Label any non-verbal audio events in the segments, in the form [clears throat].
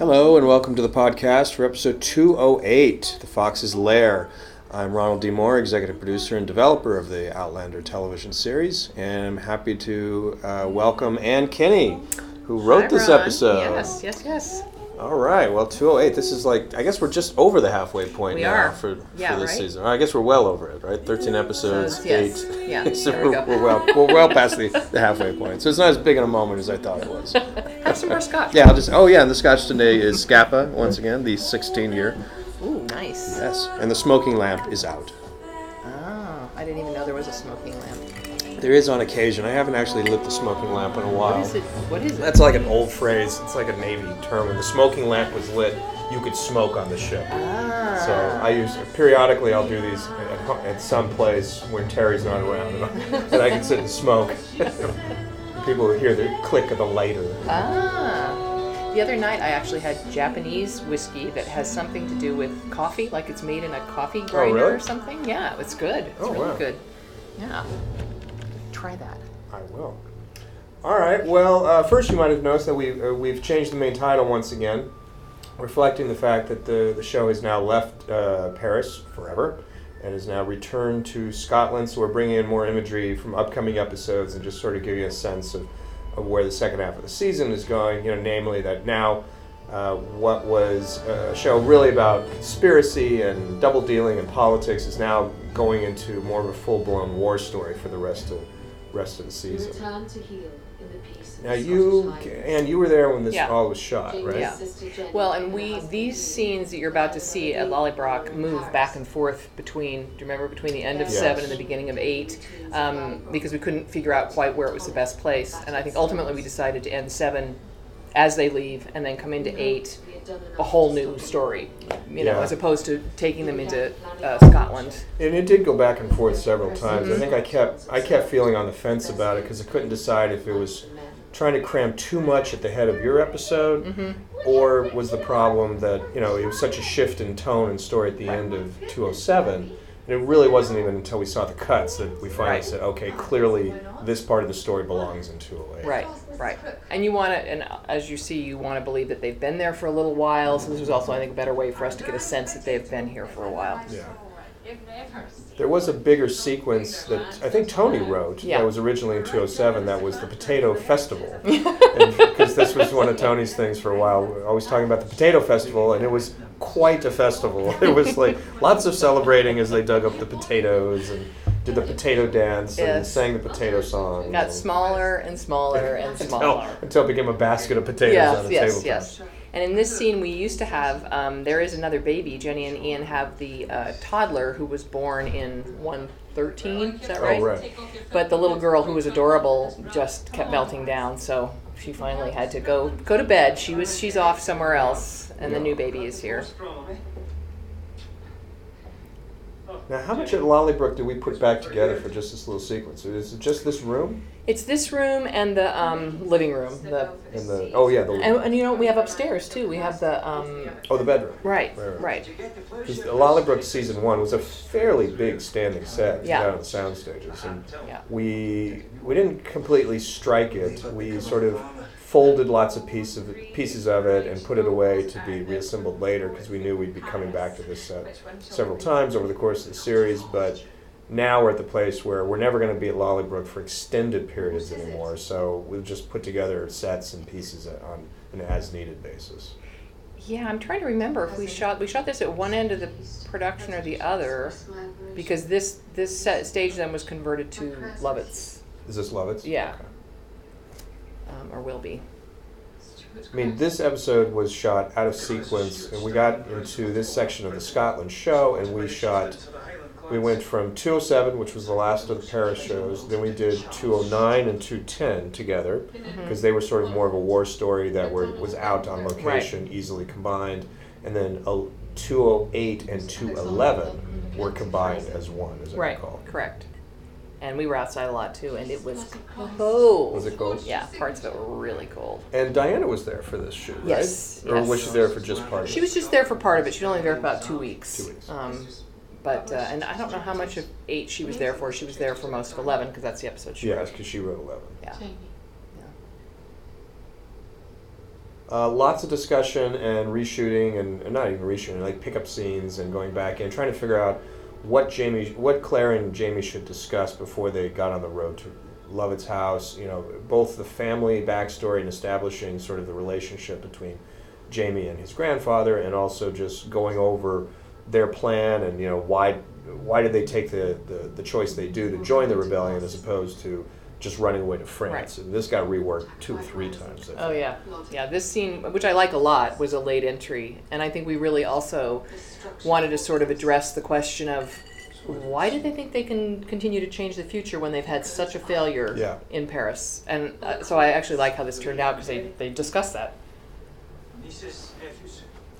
Hello and welcome to the podcast for episode 208, The Fox's Lair. I'm Ronald D. Moore, executive producer and developer of the Outlander television series, and I'm happy to uh, welcome Anne Kenney, who wrote Hi, this Ron. episode. Yes, yes, yes. All right, well, 208. This is like, I guess we're just over the halfway point We now are. for, Yeah, for this right? season. I guess we're well over it, right? 13 mm, episodes, yes. eight. Yeah, so [laughs] there we we're, go. we're well, we're well past the, the halfway point. So it's not as big in a moment as I thought it was. [laughs] Have some more scotch. Yeah, I'll just. Oh, yeah, and the scotch today is Scapa once again, the 16 year. Ooh, nice. Yes, and the smoking lamp is out. Oh, I didn't even know there was a smoking lamp. There is on occasion. I haven't actually lit the smoking lamp in a while. What is it? What is it? That's like an old phrase. It's like a Navy term. When the smoking lamp was lit, you could smoke on the ship. ah. So I use periodically. I'll do these at, at some place where Terry's not around, and I, [laughs] and I can sit and smoke. People will hear the click of the lighter. Ah. The other night, I actually had Japanese whiskey that has something to do with coffee, like it's made in a coffee grinder Oh, really? or something. Yeah, it's good. It's Oh, really wow. good. Yeah. Try that. I will. All right. Well, uh, first you might have noticed that we uh, we've changed the main title once again, reflecting the fact that the the show has now left uh, Paris forever and has now returned to Scotland. So we're bringing in more imagery from upcoming episodes and just sort of give you a sense of, of where the second half of the season is going. You know, namely that now. Uh, what was a show really about conspiracy and double dealing and politics is now going into more of a full blown war story for the rest of rest of the season. Return to heal in the peace Now you and you were there when this Yeah. all was shot, right? Yeah. Well, and we these scenes that you're about to see at Lallybroch move back and forth between. Do you remember between the end of Yes. seven and the beginning of eight? Um, because we couldn't figure out quite where it was the best place, and I think ultimately we decided to end seven as they leave and then come into eight We had done a whole new story. You know, Yeah. as opposed to taking them into uh, Scotland. And it did go back and forth several times. I think I kept I kept feeling on the fence about it because I couldn't decide if it was trying to cram too much at the head of your episode, Mm-hmm. or was the problem that you know it was such a shift in tone and story at the end of 207. And it really wasn't even until we saw the cuts that we finally Right. said, okay, clearly this part of the story belongs in 208. Right, right. [laughs] And you want to, and as you see, you want to believe that they've been there for a little while. So this was also, I think, a better way for us to get a sense that they've been here for a while. Yeah. There was a bigger sequence that I think Toni wrote Yeah. that was originally in 207 that was the Potato Festival. [laughs] Because this was one of Toni's things for a while. We were always talking about the Potato Festival, and it was quite a festival. [laughs] It was like lots of celebrating as they dug up the potatoes and did the potato dance and Yes. sang the potato song. Got and- smaller and smaller [laughs] and until, smaller. until it became a basket of potatoes on Yes, the yes, tabletop. yes. And in this scene, we used to have, um, there is another baby. Jenny and Ian have the uh, toddler who was born in 113, is that right? Oh, right. But the little girl who was adorable just kept melting down, so she finally had to go go to bed. She was she's off somewhere else, and the new baby is here. Now, how much of Lallybroch do we put back together for just this little sequence? Is it just this room? It's this room and the um, living room. The And the oh yeah, the and, and you know we have upstairs too. We have the um, oh the bedroom. right, Right, Lallybroch season one was a fairly big standing set Yeah. down at the sound stages, and Yeah. we we didn't completely strike it. We sort of folded lots of piece of pieces of it and put it away to be reassembled later because we knew we'd be coming back to this set several times over the course of the series. But now we're at the place where we're never going to be at Lallybroch for extended periods anymore. So we've just put together sets and pieces on an as-needed basis. Yeah, I'm trying to remember if we shot we shot this at one end of the production or the other, because this this set, stage then was converted to Lovat's, Is this Lovat's? Yeah. Okay. Um, or will be. I mean, this episode was shot out of sequence, and we got into this section of the Scotland show, and we shot. We went from 207, which was the last of the Paris shows, then we did 209 and 210 together, because they were sort of more of a war story that were was out on location, easily combined, and then uh, 208 and 211 were combined as one, as I Right, recall. correct. And we were outside a lot too, and it was cold. Was it cold? Yeah, parts of it were really cold. And Diana was there for this shoot, right? Yes, Or was she there for just part of it? She was just there for part of it. She was only there for about two weeks. Two weeks. Um, but uh, and I don't know how much of eight she was there for. She was there for most of eleven because that's the episode she Yes, wrote. because she wrote 11. Yeah. Jamie. Uh, lots of discussion and reshooting, and, and not even reshooting, like pickup scenes and going back and trying to figure out what Jamie, what Claire and Jamie should discuss before they got on the road to Lovat's house. You know, both the family backstory and establishing sort of the relationship between Jamie and his grandfather, and also just going over their plan and you know why why did they take the, the, the choice they do to join the rebellion as opposed to just running away to France. And this got reworked two or three times. I think. Oh yeah, yeah. This scene, which I like a lot, was a late entry, and I think we really also wanted to sort of address the question of why do they think they can continue to change the future when they've had such a failure Yeah. in Paris? And uh, so I actually like how this turned out because they they discussed that.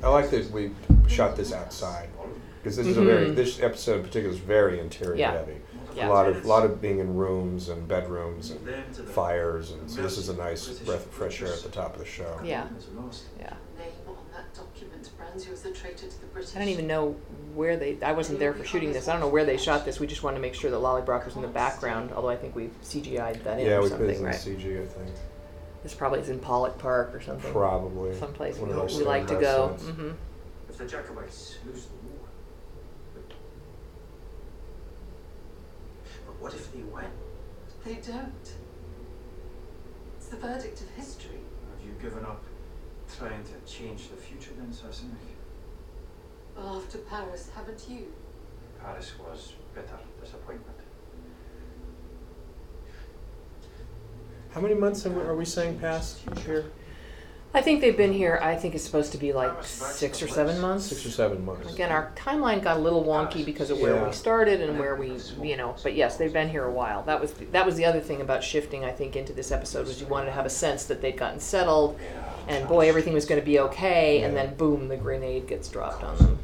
I like that we shot this outside because this is a very Mhm. this episode in particular is very interior Yeah. heavy. Yeah. A lot of lot of being in rooms and bedrooms and fires, and so this is a nice breath of fresh air at the top of the show. Yeah, yeah. Name on that document brands you as a traitor to the British. I don't even know where they. I wasn't there for shooting this. I don't know where they shot this. We just wanted to make sure that Lallybroch was in the background. Although I think we CGI'd that in Yeah, or we put something, it in right? CG, I think. This probably is in Pollok Park or something. Probably. Someplace we, One of those we like to go. restaurants. hmm If the Jacobites lose the war. But what if they win? They don't. It's the verdict of history. Have you given up trying to change the future then, Sassenach? Well, after Paris, haven't you? Paris was bitter disappointment. How many months are we saying past here? I think they've been here. I think it's supposed to be like six or seven months. Six or seven months. Again, our timeline got a little wonky because of where Yeah. we started and where we, you know. But yes, they've been here a while. That was that was the other thing about shifting. I think into this episode was you wanted to have a sense that they'd gotten settled, and boy, everything was going to be okay. And then boom, the grenade gets dropped on them.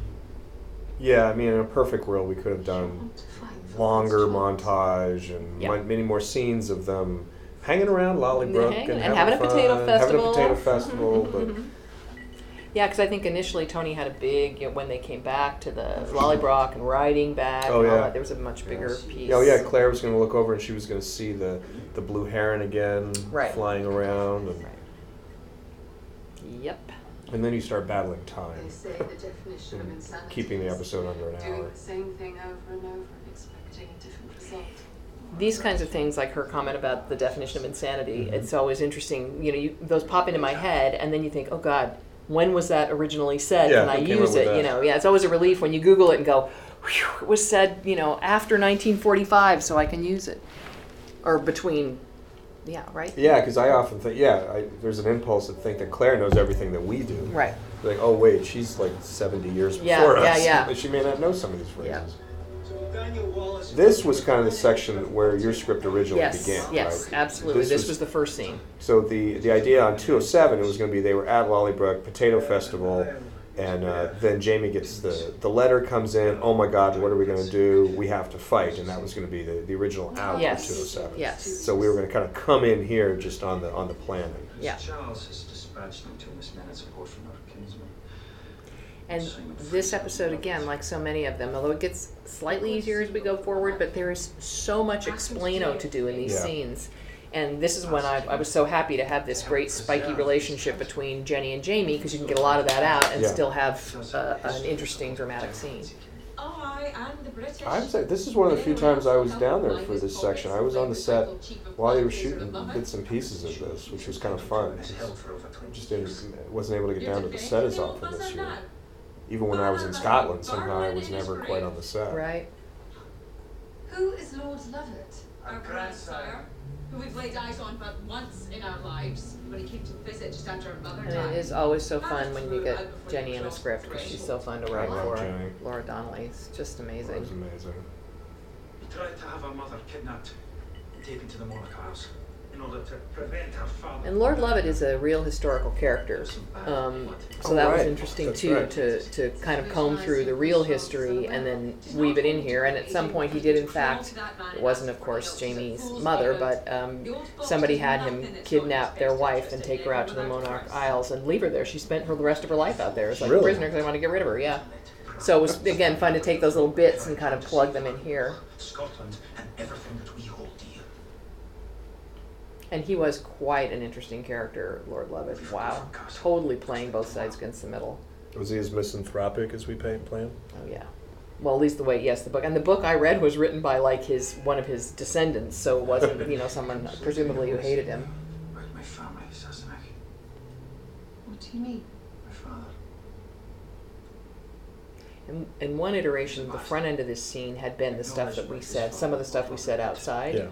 Yeah, I mean, in a perfect world, we could have done Want to fight for longer God's montage and Yeah. mon- many more scenes of them hanging around Lallybroch Hanging- and, and having a potato fun, festival. Having a potato festival, [laughs] but Yeah, because I think initially Toni had a big you know, when they came back to the Lallybroch and riding back. Oh, and all yeah. that, there was a much bigger Yes. piece. oh yeah, Claire was going to look over and she was going to see the the blue heron again Right. flying around, and, Right. Yep. and then you start battling They time, say the definition of insanity keeping the episode under an doing hour. the same thing over and over expecting a different result. These kinds of things, like her comment about the definition of insanity, Mhm. it's always interesting. You know, you, those pop into my head, and then you think, oh God, when was that originally said? Yeah, Can I use it? You know, yeah, it's always a relief when you Google it and go, it was said, you know, after 1945, so I can use it, or between, yeah, right, Yeah, because I often think, yeah, I, there's an impulse to think that Claire knows everything that we do. right. Like, oh wait, she's like 70 years Yeah, before yeah, us. yeah. [laughs] she may not know some of these phrases. Yeah. This was kind of the section where your script originally Yes, began. yes, right? absolutely. This, was, the first scene. So the the idea on 207 it was going to be they were at Lallybroch Potato Festival, and uh, then Jamie gets the the letter comes in. Oh my God, what are we going to do? We have to fight, and that was going to be the, the original out Yes, of 207. yes. So we were going to kind of come in here just on the on the planning. Yeah. Charles has dispatched them to this minute support from our kinsman. And this episode, again, like so many of them, although it gets slightly easier as we go forward, but there is so much explaino to do in these Yeah. scenes. And this is when I, I was so happy to have this great spiky relationship between Jenny and Jamie because you can get a lot of that out and Yeah. still have uh, an interesting dramatic scene. I and the British. I would say this is one of the few times I was down there for this section. I was on the set while they were shooting bits and pieces of this, which was kind of fun. It's held for over 20 Just didn't wasn't able to get down to the set as often this year. Even when I was in Scotland, somehow I was never quite on the set. Right? Who is Lord Lovat? Our grandsire, who we've laid eyes on but once in our lives, when he came to visit just after our mother And died. it is always so fun when you get Jenny in a script because she's so fun to write I love for. Jenny. Laura Donnelly is just It was amazing. amazing. He tried to have our mother kidnapped and taken to the Monach Isles in order to prevent her father. And Lord Lovat is a real historical character. Um, so that was right. interesting That's too right. to, to kind of comb through the real history and then weave it in here. And at some point, he did, in fact, it wasn't, of course, Jamie's mother, but um, somebody had him kidnap their wife and take her out to the Monach Isles and leave her there. She spent her the rest of her life out there as like a Really? prisoner because they wanted to get rid of her. Yeah. So it was again fun to take those little bits and kind of plug them in here. Scotland and everything that we hold dear. And he was quite an interesting character, Lord Lovat. Wow, totally playing both sides against the middle. Was he as misanthropic as we pay, plan? Oh yeah. Well, at least the way yes, the book and the book I read was written by like his one of his descendants, so it wasn't you know someone [laughs] presumably who hated him. About my family, Sassenach. What do you mean? My father. In, in one iteration, the front end of this scene had been the stuff that we said, some of the stuff we said outside. Yeah.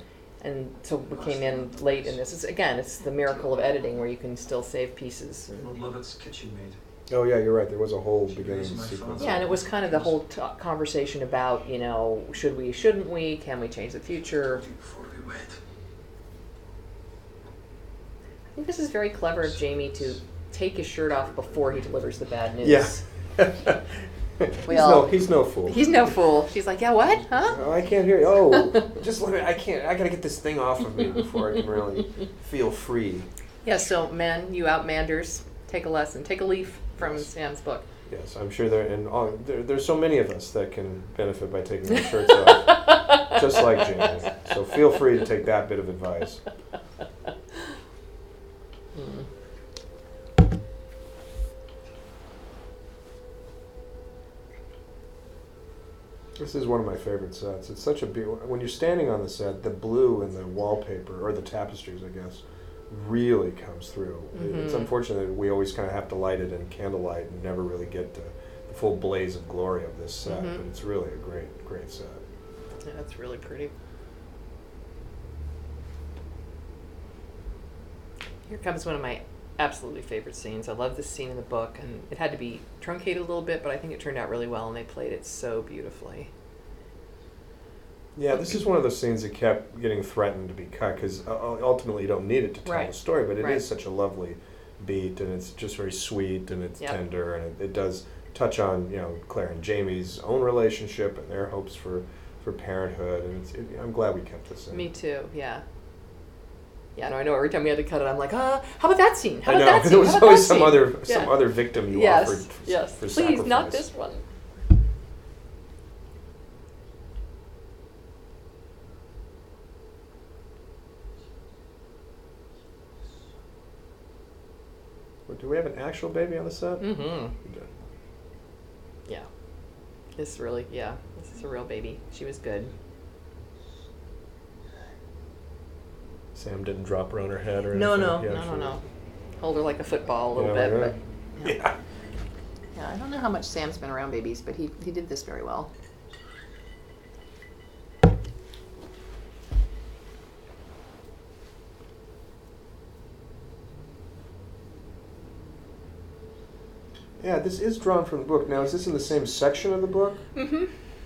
And so we came in late in this. It's, again, it's the miracle of editing where you can still save pieces. Lovat's kitchen maid. Oh yeah, you're right. There was a whole beginning sequence. Yeah, and it was kind of the whole t- conversation about, you know, should we, shouldn't we, can we change the future? Before we wed. I think this is very clever of Jamie to take his shirt off before he delivers the bad news. Yeah. [laughs] [laughs] he's, Well, no, he's no fool. He's no fool. She's like, yeah, what? Huh? Oh, I can't hear you. Oh, just let me. I can't. I gotta get this thing off of me before I can really feel free. Yeah, so men, you outmanders, take a lesson. Take a leaf from Sam's book. Yes, I'm sure there and all, there, there's so many of us that can benefit by taking our shirts off, just like [laughs] Jamie. So feel free to take that bit of advice. This is one of my favorite sets. It's such a beautiful. When you're standing on the set, the blue in the wallpaper or the tapestries, I guess, really comes through. It's Mhm. unfortunate that we always kind of have to light it in candlelight and never really get to the full blaze of glory of this set. Mhm. But it's really a great, great set. Yeah, that's really pretty. Here comes one of my absolutely favorite scenes. I love this scene in the book, and it had to be truncated a little bit, but I think it turned out really well, and they played it so beautifully. Yeah, this is one of those scenes that kept getting threatened to be cut because ultimately you don't need it to tell Right. the story, but it is Right. such a lovely beat and it's just very sweet and it's Yep. tender and it, it does touch on you know Claire and Jamie's own relationship and their hopes for for parenthood and it's, it, I'm glad we kept this in. Me too. Yeah. Yeah, no, I know. Every time we had to cut it, I'm like, ah, how about that scene? How I about know that [laughs] scene? there was always some scene?" other some other victim you yes, offered f- yes. for Please, not this one. Do we have an actual baby on the set? Mm-hmm. Yeah. This really, yeah, this is a real baby. She was good. Sam didn't drop her on her head or No, anything. no, no, no, actually- no. Hold her like a football a little Yeah, bit, like but yeah. Yeah. yeah, I don't know how much Sam's been around babies, but he he did this very well. Yeah, this is drawn from the book. Now, is this in the same section of the book? Mm-hmm.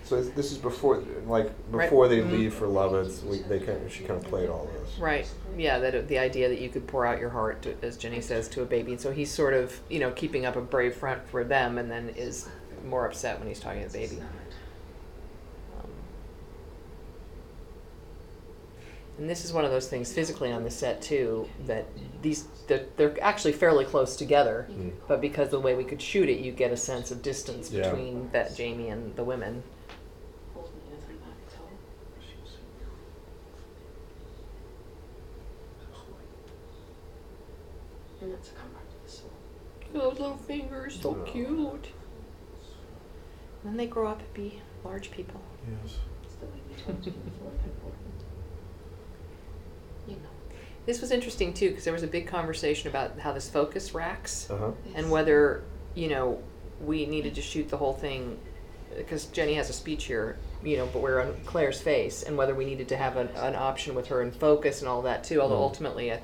So is- this is before, like, Right. before they Mhm. leave for Lovat's. We, they kind of, she kind of played all this. Right. Yeah, that the idea that you could pour out your heart, to, as Jenny says, to a baby. And so he's sort of, you know, keeping up a brave front for them, and then is more upset when he's talking to the baby. Um, and this is one of those things physically on the set too that these they're, they're actually fairly close together, Mm. but because of the way we could shoot it, you get a sense of distance Yeah. between that Jamie and the women. Holding anything back at all. And that's a comfort to the soul. Those little fingers, so Yeah. cute. Then they grow up to be large people. Yes. It's the way we talk to you before it's important. You know. This was interesting too because there was a big conversation about how this focus racks Uh huh. and whether you know we needed to shoot the whole thing because Jenny has a speech here, you know, but we're on Claire's face and whether we needed to have an, an option with her in focus and all that too. Although Mm. ultimately, I,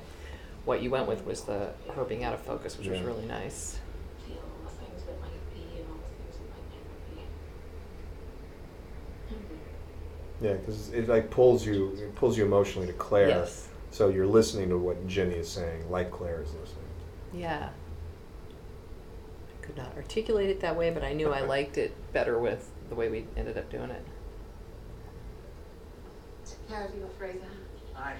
what you went with was the her being out of focus, which was Yeah. really nice. Feel all the things that might be and all the things that might never be. Yeah, because it like pulls you, it pulls you emotionally to Claire. Yes. So you're listening to what Jenny is saying, like Claire is listening. Yeah. I could not articulate it that way, but I knew I [laughs] liked it better with the way we ended up doing it. Take care of you, Fraser. Aye,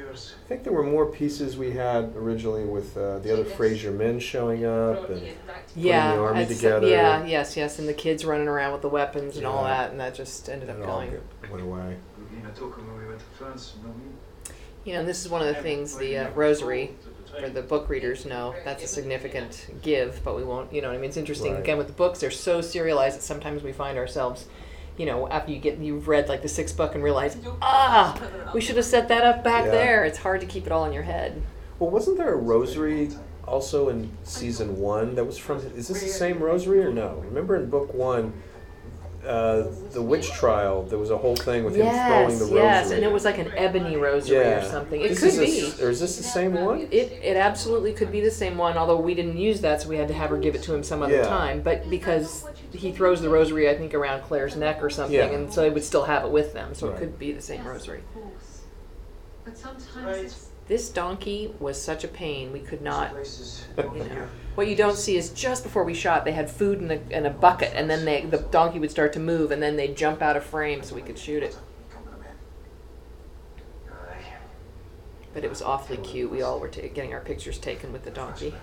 wait. We knew you yours. I think there were more pieces we had originally with uh, the other Fraser men showing up, and yeah, the army it's- together. yeah, yes, yes, and the kids running around with the weapons and all Yeah. that, and that just ended up it all going. get- went away. Nina took him when we went to France, you know me. You know, this is one of the things the uh, rosary for the book readers know that's a significant give, but we won't. You know, what I mean, it's interesting. Right. Again, with the books, they're so serialized that sometimes we find ourselves, you know, after you get you've read like the sixth book and realize, ah, we should have set that up back Yeah. there. It's hard to keep it all in your head. Well, wasn't there a rosary also in season one that was from? Is this the same rosary or no? Remember in book one, uh, the witch trial. There was a whole thing with him throwing Yes, the rosary. yes, and it was like an ebony rosary yeah. or something. It This could is a be. s- or is this the same one? It, it absolutely could be the same one, although we didn't use that, so we had to have her give it to him some other Yeah. time. But because he throws the rosary, I think, around Claire's neck or something, Yeah. and so they would still have it with them, so Right. it could be the same rosary. Of course. But sometimes Right. it's This donkey was such a pain, we could not. [laughs] You know, what you don't see is just before we shot, they had food in a, in a bucket, and then they, the donkey would start to move, and then they'd jump out of frame so we could shoot it. But it was awfully cute. We all were ta- getting our pictures taken with the donkey.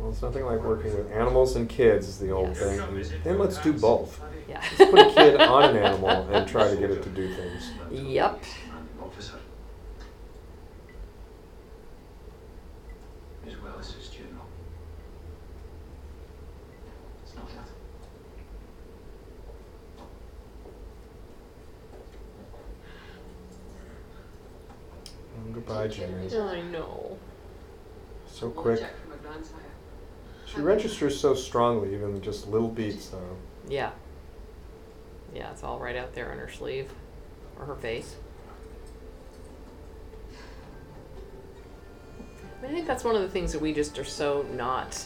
Well, it's nothing like working with animals and kids. Is the old Yes. thing. And then let's do both. Yeah. Let's put a kid [laughs] on an animal and try to get it to do things. Yep. Officer. As well as his general. It's not that. Oh, goodbye, Jamie. I know. So quick. She registers so strongly, even just little beats, though. Yeah. Yeah, it's all right out there on her sleeve or her face. I think that's one of the things that we just are so not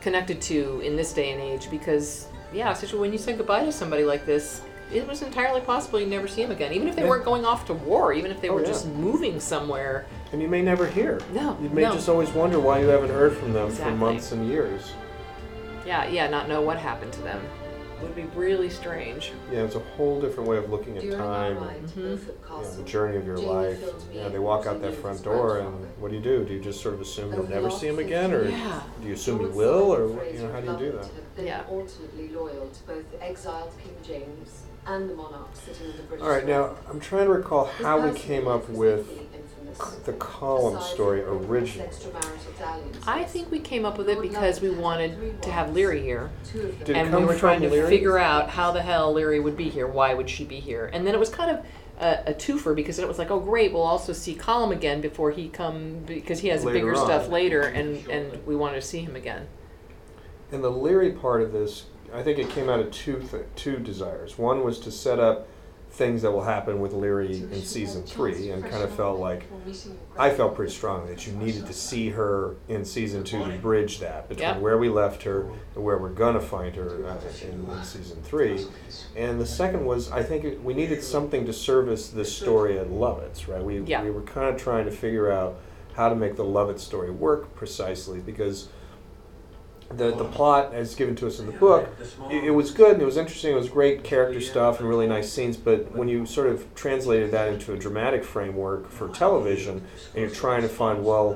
connected to in this day and age because, yeah, especially when you say goodbye to somebody like this, it was entirely possible you'd never see him again. Even if they Yeah. weren't going off to war, even if they Oh, were yeah. just moving somewhere. And you may never hear. No, You may no. just always wonder why you haven't heard from them Exactly. for months and years. Yeah, yeah, not know what happened to them. would be really strange. Yeah, it's a whole different way of looking at During time. our ride and, to Mhm. Beaufort you know, the journey of your Jamie life. filled Yeah, they walk out that front door, and what do you do? Do you just sort of assume you'll never see him 50 again, or Yeah. do you assume you will, or you know, how do you do that? have been Yeah. alternately loyal to both the exiled King James and the monarch sitting in the British All right, now. I'm trying to recall His how we came up with the Colum story originally. I think we came up with it because we wanted to have Laoghaire here. two of Did it and come we were trying from to Laoghaire? figure out how the hell Laoghaire would be here. Why would she be here? And then it was kind of a, a twofer because it was like, oh great, we'll also see Colum again before he come because he has Later bigger on. stuff later, and and we wanted to see him again. And the Laoghaire part of this, I think it came out of two th- two desires. One was to set up things that will happen with Laoghaire in season three, and kind of felt like I felt pretty strongly that you needed to see her in season two to bridge that between Yep. where we left her and where we're gonna find her uh, in, in season three. And the second was I think it, we needed something to service this story at Lovat's, right? We Yeah. we were kind of trying to figure out how to make the Lovat story work precisely because the the plot as given to us in the book it, it was good and it was interesting it was great character stuff and really nice scenes but when you sort of translated that into a dramatic framework for television and you're trying to find well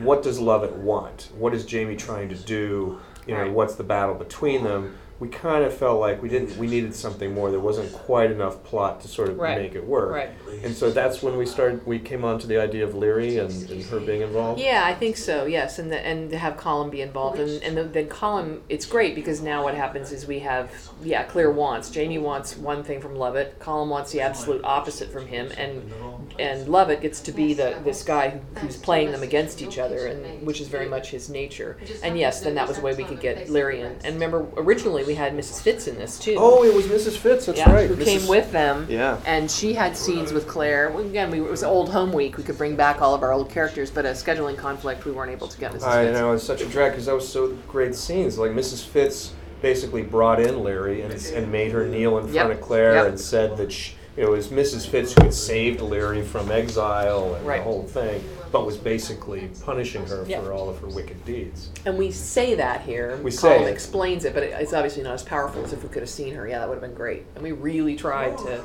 what does Lovat want? What is jamie trying to do? You know what's the battle between them we kind of felt like we didn't we needed something more there wasn't quite enough plot to sort of Right. make it work Right. and so that's when we started we came on to the idea of Laoghaire and, and her being involved Yeah, I think so. Yes, and the, and to have Colum be involved, and and the, then Colum, it's great because now what happens is we have yeah, clear wants. Jamie wants one thing from Lovat. Colum wants the absolute opposite from him, and and Lovat gets to be the this guy who, who's playing them against each other, and which is very much his nature. And yes, then that was the way we could get Laoghaire in. And remember, originally we had Mrs. Fitz in this too. oh it was mrs fitz that's yeah, right who Mrs. came with them. yeah And she had scenes with Claire. Well, Again, we, it was old home week. We could bring back all of our old characters, but a scheduling conflict, we weren't able to get Mrs. I Fitz. know it's such a drag because that was so great scenes. Like Mrs. Fitz basically brought in Laoghaire and, and made her kneel in front Yep, of Claire yep. and said that she, it was Mrs. Fitz who had saved Laoghaire from exile and Right. the whole thing, but was basically punishing her Yep. for all of her wicked deeds. And we say that here. We say Colum it. explains it, but it, it's obviously not as powerful as if we could have seen her. Yeah, that would have been great. And we really tried to.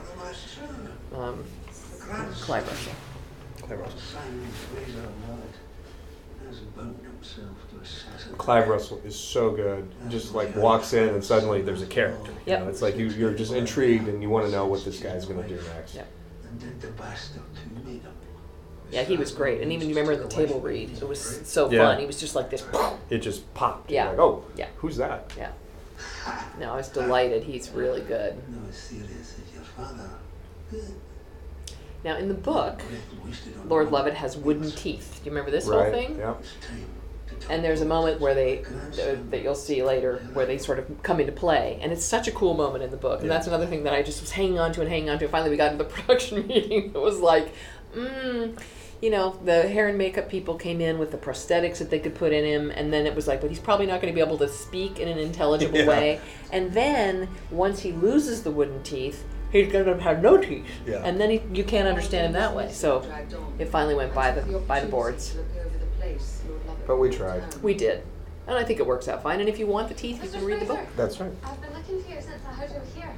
Um, Clive Russell. Clive Russell. Simon Fraser Lovat has bound himself to assassinate. Clive Russell is so good. Just like walks in and suddenly there's a character. You Yep. know, it's like you, you're just intrigued and you want to know what this guy's going to do next. Yep. And did the bastard who made him. Yeah, he was great. And even you remember the table read, it was so Yeah. fun. He was just like this. It just popped. Yeah. You're like, oh, Yeah. who's that? Yeah. [laughs] No, I was delighted. He's really good. No, serious if your father. Now, in the book, Breath wasted on Lord. Lovat has wooden teeth. Do you remember this right. whole thing? Yeah. It's time to talk And there's a moment where they uh, that you'll see later where they sort of come into play, and it's such a cool moment in the book. And Yeah. that's another thing that I just was hanging on to and hanging on to. Finally, we got into the [laughs] production meeting. It was like, mm, you know, the hair and makeup people came in with the prosthetics that they could put in him, and then it was like, but he's probably not going to be able to speak in an intelligible Yeah. way. And then once he loses the wooden teeth, he's going to have no teeth, Yeah. and then he, you can't understand him that way. So it finally went by the by the boards. But we tried. We did. And I think it works out fine. And if you want the teeth, you can read the book. That's right. I've been looking for you since I heard you were here.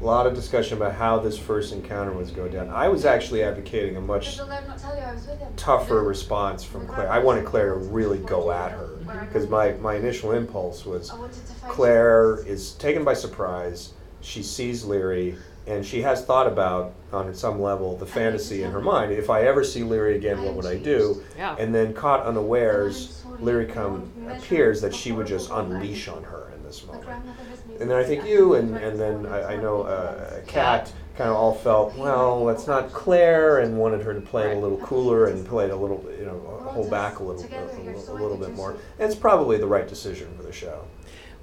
A lot of discussion about how this first encounter was go down. I was actually advocating a much the Lord not tell you I was with him? tougher response from Claire. I wanted Claire to really go at her because my, my initial impulse was I wanted to find Claire is taken by surprise. She sees Laoghaire and she has thought about, on some level, the fantasy in her mind. If I ever see Laoghaire again, what would I do? Yeah. And then, caught unawares, Laoghaire come appears that she would just unleash on her in this moment. grandmother was me. And then I think you and, and then I, I know uh, Cait kind of all felt, well, that's not Claire, and wanted her to play it a little cooler and play it a little, you know, hold back a little, a, a, a little bit more. And it's probably the right decision for the show.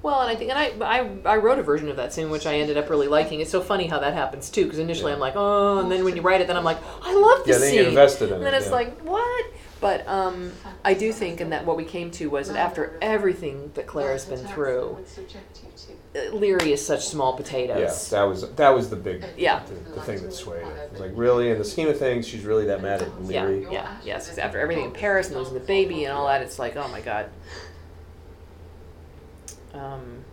Well, and I think, and I, I, I wrote a version of that scene which I ended up really liking. It's so funny how that happens too, because initially Yeah. I'm like, oh, and then when you write it, then I'm like, I love Yeah, this then scene. you get invested in and it, then it's yeah. like, what? But um, I do think, and that what we came to was that after everything that Claire has been through, uh, Laoghaire is such small potatoes. Yeah, that was that was the big Yeah. the, the thing that swayed it. It was like really in the scheme of things, she's really that mad at Yeah, Laoghaire. yeah, yes. Because after everything in Paris and losing the baby and all that, it's like, oh my god. Um,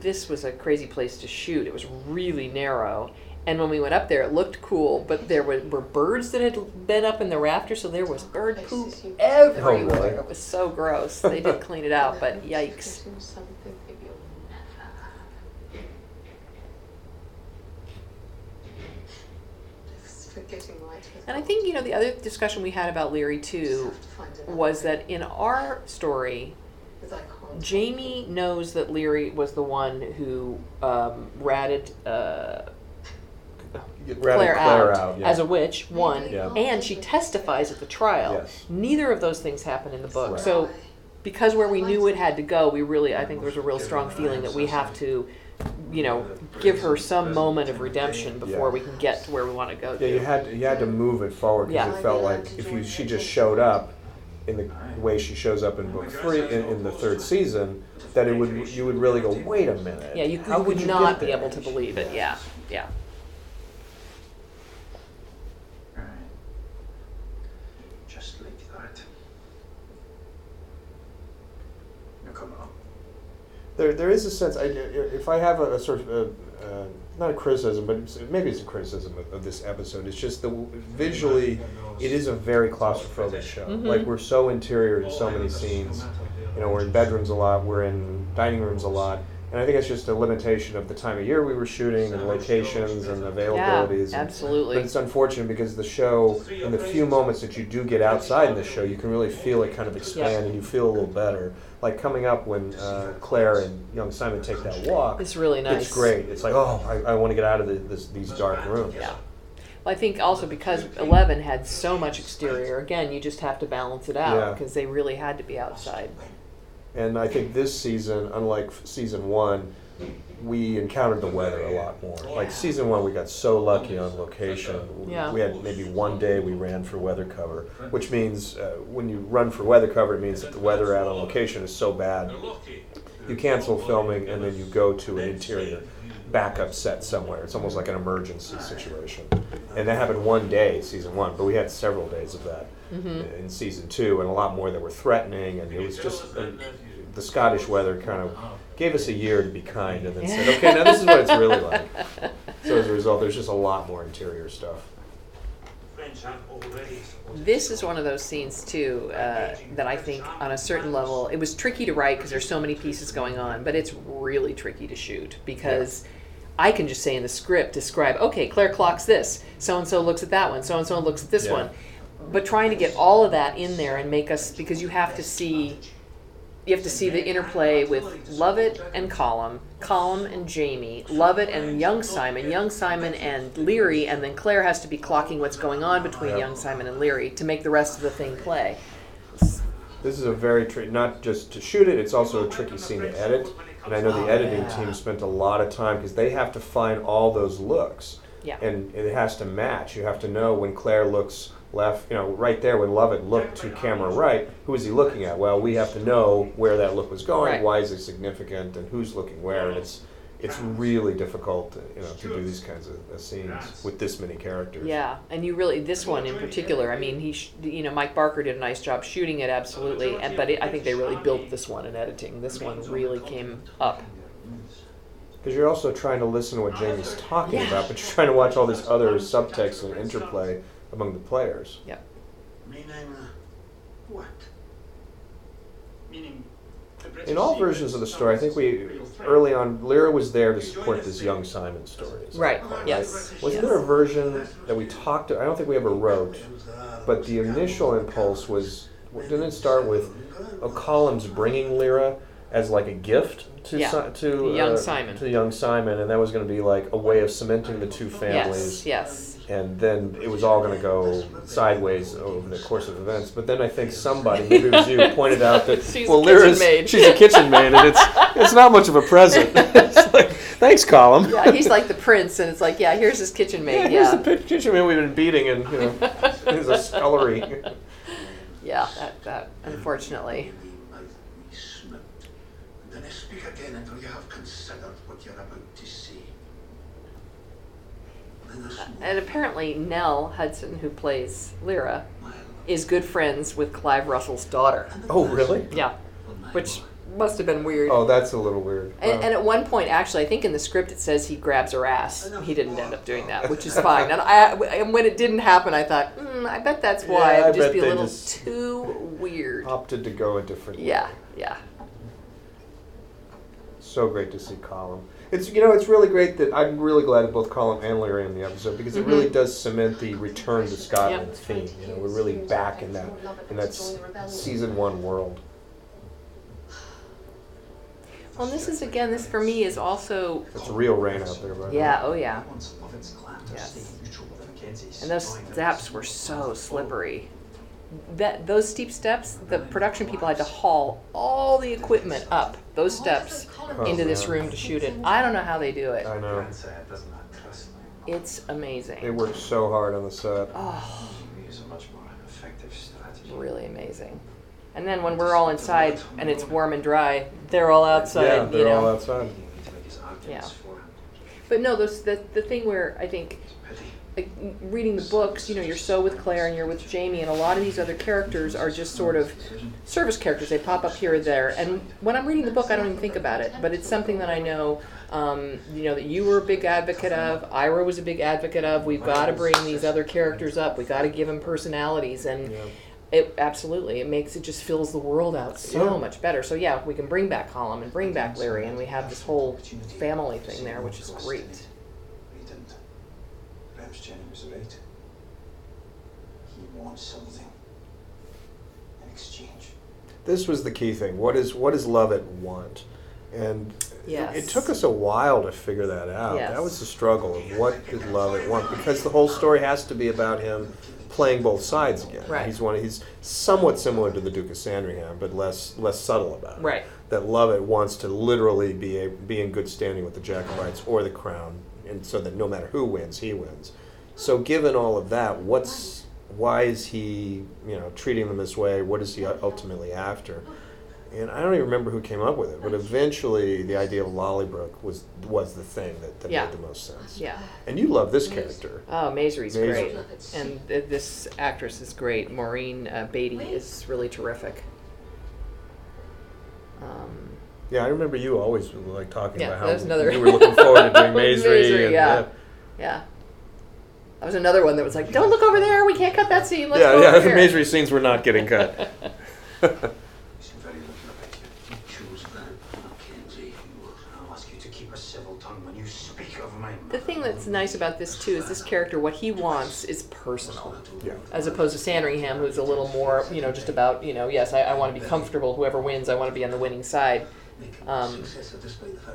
this was a crazy place to shoot. It was really narrow. And when we went up there, it looked cool, but there were, were birds that had been up in the rafters, so there was bird poop everywhere. It was so gross. They did clean it out, but [laughs] yikes. And I think, you know, the other discussion we had about Laoghaire too was that in our story, Jamie knows that Laoghaire was the one who um, ratted uh, Ratted Claire, Claire out, out, yeah. as a witch, one, Yeah. and she testifies at the trial. Yes. Neither of those things happen in the book. Right. So, because where we knew it had to go, we really, I think there's a real strong feeling that we have to, you know, give her some moment of redemption before Yeah. we can get to where we want to go. Yeah, to. you had to, you had to move it forward because Yeah. it felt like if you she just showed up in the way she shows up in book three in, in the third season, that it would you would really go wait a minute. Yeah, you, How you could would you not be there? able to believe it. Yeah, yeah. Right. Just like that. Now come on. There, there is a sense. I, if I have a, a sort of a, uh, not a criticism, but it's- maybe it's a criticism of, of this episode. It's just the visually, it is a very claustrophobic show. Mhm. Like we're so interior in so many scenes. You know, we're in bedrooms a lot. We're in dining rooms a lot. And I think it's just a limitation of the time of year we were shooting and locations and availabilities. and- absolutely. But it's unfortunate because the show, in the few moments that you do get outside in the show, you can really feel it kind of expand and you feel a little better. Like coming up when uh, Claire and young Simon take that walk. It's really nice. It's great. It's like, oh, I, I want to get out of the, this, these dark rooms. Yeah. Well, I think also because Eleven had so much exterior, again, you just have to balance it Yeah. out because they really had to be outside. And I think this season, unlike season one, we encountered the weather a lot more. Like season one, we got so lucky on location. Yeah. We had maybe one day we ran for weather cover, which means uh, when you run for weather cover, it means that the weather out on location is so bad, you cancel filming and then you go to an interior backup set somewhere. It's almost like an emergency situation. And that happened one day, season one, but we had several days of that in season two, and a lot more that were threatening. And it was just uh, the Scottish weather kind of gave us a year to be kind, and then said, "Okay, now this is what it's really like." [laughs] So as a result, there's just a lot more interior stuff. French have already supported This is one of those scenes too uh, that I think, on a certain level, it was tricky to write because there's so many pieces going on, but it's really tricky to shoot because I can just say in the script describe, okay, Claire clocks this, so and so looks at that one, so and so looks at this Yeah. one, but trying to get all of that in there and make us because you have to see. You have to see the interplay with Lovat and Colum, Colum and Jamie, Lovat and young Simon, young Simon and Laoghaire, and then Claire has to be clocking what's going on between Yep. young Simon and Laoghaire to make the rest of the thing play. This is a very tricky, not just to shoot it, it's also a tricky scene to edit. And I know the editing yeah. team spent a lot of time because they have to find all those looks. Yeah. And it has to match. You have to know when Claire looks left, you know, right there when Lovat looked to camera right, who is he looking at? Well, we have to know where that look was going, Right. why is it significant, and who's looking where. And it's it's really difficult, to, you know, to do these kinds of uh, scenes with this many characters. Yeah, and you really this one in particular. I mean, he, sh- you know, Mike Barker did a nice job shooting it, absolutely. And but it, I think they really built this one in editing. This one really came up. Because you're also trying to listen to what Jamie's talking Yeah. about, but you're trying to watch all this other subtext and interplay among the players. Meaning uh, what? Meaning In all versions of the story, I think we real threat. Early on, Laoghaire was there to support this young Simon story. is that Right. right? Yes. Wasn't yes. there a version that we talked? I don't think we ever wrote, but the initial impulse was didn't it start with a Colum's bringing Laoghaire as like a gift to Yeah. Si- to To young uh, Simon. to young Simon, and that was going to be like a way of cementing the two families. Yes. Yes. And then it was all going to go sideways over the course of events. But then I think somebody, maybe it was you, [laughs] pointed out that She's well, a kitchen Laoghaire's maid. she's a kitchen maid, and it's it's not much of a present. [laughs] it's like, thanks, Colum. Yeah, he's like the prince, and it's like, yeah, here's his kitchen Yeah, maid. here's Yeah. the kitchen maid we've been beating, and you know, here's a scullery. [laughs] Yeah. That. That. Unfortunately. We smoked. And then I speak again until you have considered what you're about to say. Then I smoke. And apparently, Nell Hudson, who plays Laoghaire, is good friends with Clive Russell's daughter. Oh, really? Yeah. Which must have been weird. Oh, that's a little weird. And, Wow. and at one point, actually, I think in the script it says he grabs her ass. He didn't end up doing that, which is [laughs] fine. And I, and when it didn't happen, I thought, mm, I bet that's why. Yeah, I It'd just be a little too weird. opted to go a different. Yeah, yeah. So great to see Colum. It's you know it's really great that I'm really glad that both Colum and Laoghaire in the episode because it Mm-hmm. really does cement the return to Scotland Yep. theme. You know, we're really back in that in that s- season one world. Well, and this is again. This for me is also. It's real rain out there, by the way. Yeah. Oh yeah. Once Lovat's clan to Yes. stay neutral with Mackenzie's And those spying steps were so slippery. That those steep steps, the production people had to haul all the equipment up those steps oh, into this yeah. room to shoot it. I don't know how they do it. I know. Grandson doesn't have trust me. It's amazing. They worked so hard on the set. Oh, We use a much more effective strategy. really amazing. And then when we're all inside and it's warm and dry, they're all outside. yeah, you they're know. all outside. You need to make his arguments Yeah. But no, those the the thing where I think Pity. Like reading the books, you know, you're so with Claire and you're with Jamie, and a lot of these other characters are just sort of service characters. They pop up here or there, and when I'm reading the book, I don't even think about it. But it's something that I know, um, you know, that you were a big advocate of. Ira was a big advocate of. We've got to bring these other characters up. we've got to give them personalities, and Yeah. it absolutely it makes it just fills the world out so Yeah. much better. So yeah, we can bring back Colum and bring back Laoghaire, and we have this whole family thing there, which is great. We didn't. Perhaps Jenny was right. He wants something in exchange. This was the key thing. What is what does Lovat want? And it- Yes. it took us a while to figure that out. Yes. That was the struggle of what did Lovat want because the whole story has to be about him playing both sides again. Right. He's one. He's somewhat similar to the Duke of Sandringham, but less less subtle about it. Right. That Lovat wants to literally be a, be in good standing with the Jacobites or the crown, and so that no matter who wins, he wins. So given all of that, what's why is he you know treating them this way? What is he ultimately after? And I don't even remember who came up with it, but eventually the idea of Lallybroch was was the thing that, that Yeah. made the most sense. Yeah. And you love this character. Oh, Maisry's Maisry. great, and th- this actress is great. Maureen uh, Beattie is really terrific. Um, Yeah, I remember you always like talking Yeah, about how another- you were looking forward to doing [laughs] Maisry. Maisry, and, yeah. Yeah. That was another one that was like, "Don't look over there. We can't cut that scene. Let's yeah, go yeah. over The here." Majory scenes were not getting cut. [laughs] You seem very lucky about you. You chose that. Mackenzie, you I'll ask you to keep a civil tongue when you speak of my The thing that's nice about this too is this character, what he wants is personal, yeah. as opposed to Sandringham, who's a little more, you know, just about, you know, yes, I, I want to be comfortable. Whoever wins, I want to be on the winning side. Um,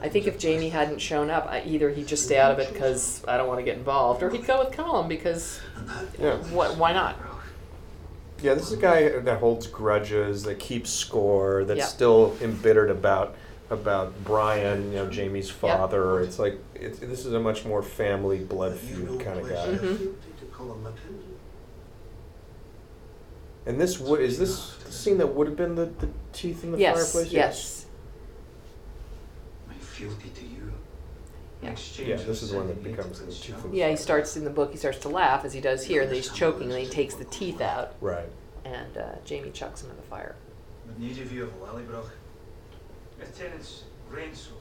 I think if Jamie hadn't shown up, I, either he'd just stay out of it because I don't want to get involved, or he'd go with Colum because Yeah. what? Why not? Yeah, this is a guy that holds grudges, that keeps score, that's Yeah. still embittered about about Brian, you know, Jamie's father. It's like it's, this is a much more family blood feud kind of guy. Mhm. And this would is this the scene that would have been the, the teeth in the Yes, fireplace? yes. My fealty to you. Yeah. In exchange Yeah, for this is the one that sending me becomes the Prince chief of- Yeah, he starts in the book. He starts to laugh as he does here, and then he's choking, and then he takes the teeth out, Right. and uh, Jamie chucks him in the fire. With need of you of Lallybroch. If tenants Rainsel.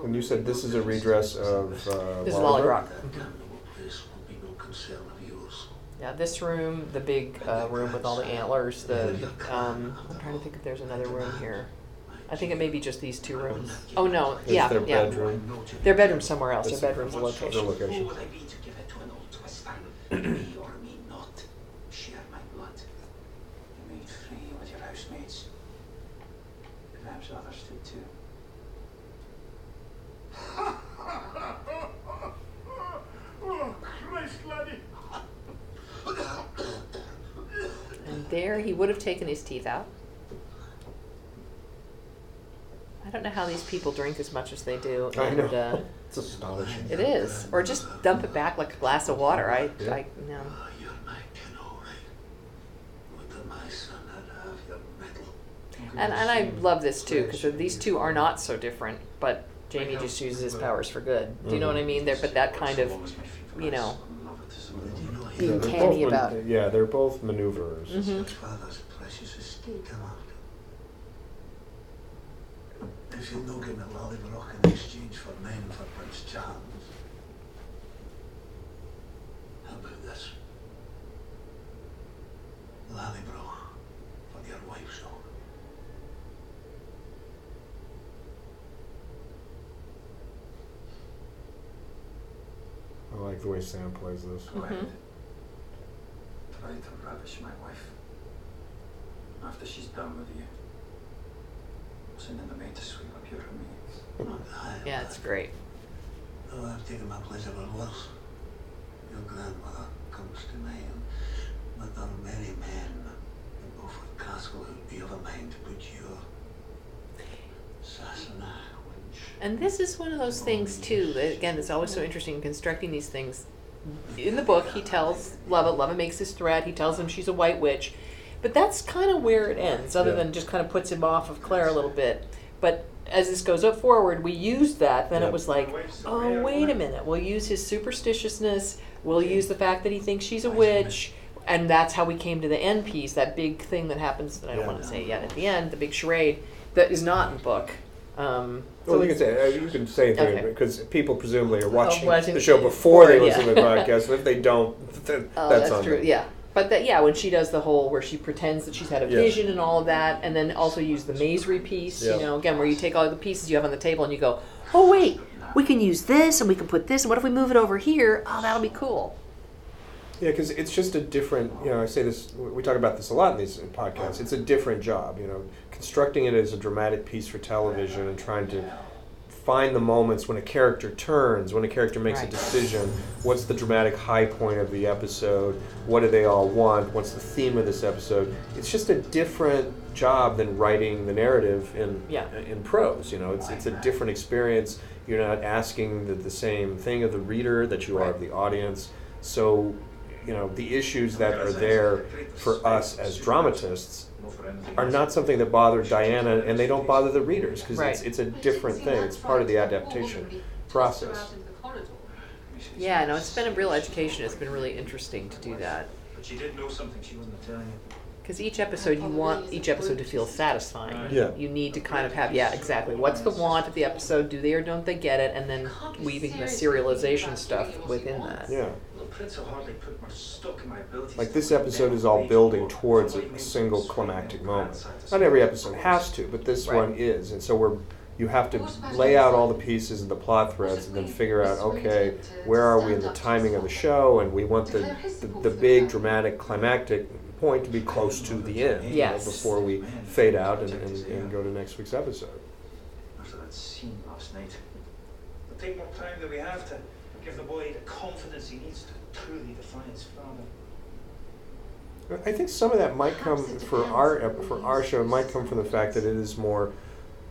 When you said this is a redress of uh, This is Lallybroch? Lallybroch. That damnable place will be no concern of yours. Yeah, this room, the big uh, room with all the antlers, the, the um, I'm trying to think if there's another room here. I think it may be just these two rooms. Oh no, Is yeah, their yeah. bedroom? Their bedroom's somewhere else. Their It's- bedroom's a Their location. location. Who would I be to give it to an old twister? [clears throat] me or me not? Share my blood. You made free with your housemates. Perhaps others did too. Oh, Christ, laddie! And there, he would have taken his teeth out. I don't know how these people drink as much as they do. I and, know. Uh, It's astonishing. it is, or just dump it back like a glass of water. I, Yeah. I no. Oh, you're my canary. Would that my son had have your medal? And and I love this too because these two are not so different, but Jamie just uses his powers for good. Do you know what I mean? There, but that kind of, you know, Did you know he being Yeah, they're canny both about it. Yeah, they're both maneuverers. Mhm. His father's precious estate come after? If you'll no give me Lallybroch in exchange for men for Prince Charles. How about this? Lallybroch for your wife's own. I like the way Sam plays this. Mhm. Try to ravish my wife. After she's done with you. Sending the maid to sweep up your remains. Not yeah, it's great. Though I've taken my place ever worse. Your grandmother comes to mind, but there are many men in Beaufort Castle who'd be of a mind to put your Sassenach wench. And this is one of those things too. That, again, it's always so interesting in constructing these things. In the book, he tells Lovat. Lovat makes this threat. He tells him she's a white witch, but that's kind of where it ends. Other Yeah. than just kind of puts him off of Claire a little bit. But as this goes up forward, we used that. Then Yeah. it was like, oh wait a minute. We'll use his superstitiousness. We'll use the fact that he thinks she's a witch. And that's how we came to the end piece, that big thing that happens, that I don't Yeah. want to say yet at the end, the big charade, that is not in the book. Um, Well, so you can say uh, you can say anything Okay. because people presumably are watching, watching the show it before they before, listen to the podcast. And if they don't, then [laughs] Oh, that's, that's, on true. them. Yeah, but that yeah, when she does the whole where she pretends that she's had a Yeah. vision and all of that, and then also use the Maisri piece. Yeah. You know, again where you take all the pieces you have on the table and you go, oh wait, we can use this and we can put this. And what if we move it over here? Oh, that'll be cool. Yeah, because it's just a different. You know, I say this. We talk about this a lot in these podcasts. It's a different job. You know, constructing it as a dramatic piece for television and trying to find the moments when a character turns, when a character makes Right. a decision. What's the dramatic high point of the episode? What do they all want? What's the theme of this episode? It's just a different job than writing the narrative in Yeah. in prose. You know, it's it's a different experience. You're not asking the, the same thing of the reader that you are of the audience. So, you know, the issues that are there for us as dramatists are not something that bother Diana, and they don't bother the readers because it's, Right. it's a different thing. It's part of the adaptation process. Yeah, no, it's been a real education. It's been really interesting to do that But she did know something she wasn't telling you. Because each episode, you want each episode to feel satisfying. Yeah. You need to kind of have, yeah, exactly. What's the want of the episode? Do they or don't they get it? And then weaving the serialization stuff within that. Yeah. The Prince will hardly put more stock in my abilities. Like this episode is all building towards a, a single climactic moment. Not every episode has to, but this Right. one is, and so we're you have to lay out all the pieces and the plot threads, and then figure out okay, where are we in the timing of the show, and we want the the, the big dramatic climactic point to be close to the end, you know, before we fade out and, and, and go to next week's episode. After that scene last night, it'll take more time than we have to give the boy the confidence he needs to truly define his father. I think some of that might come for our for our show. It might come from the fact that it is more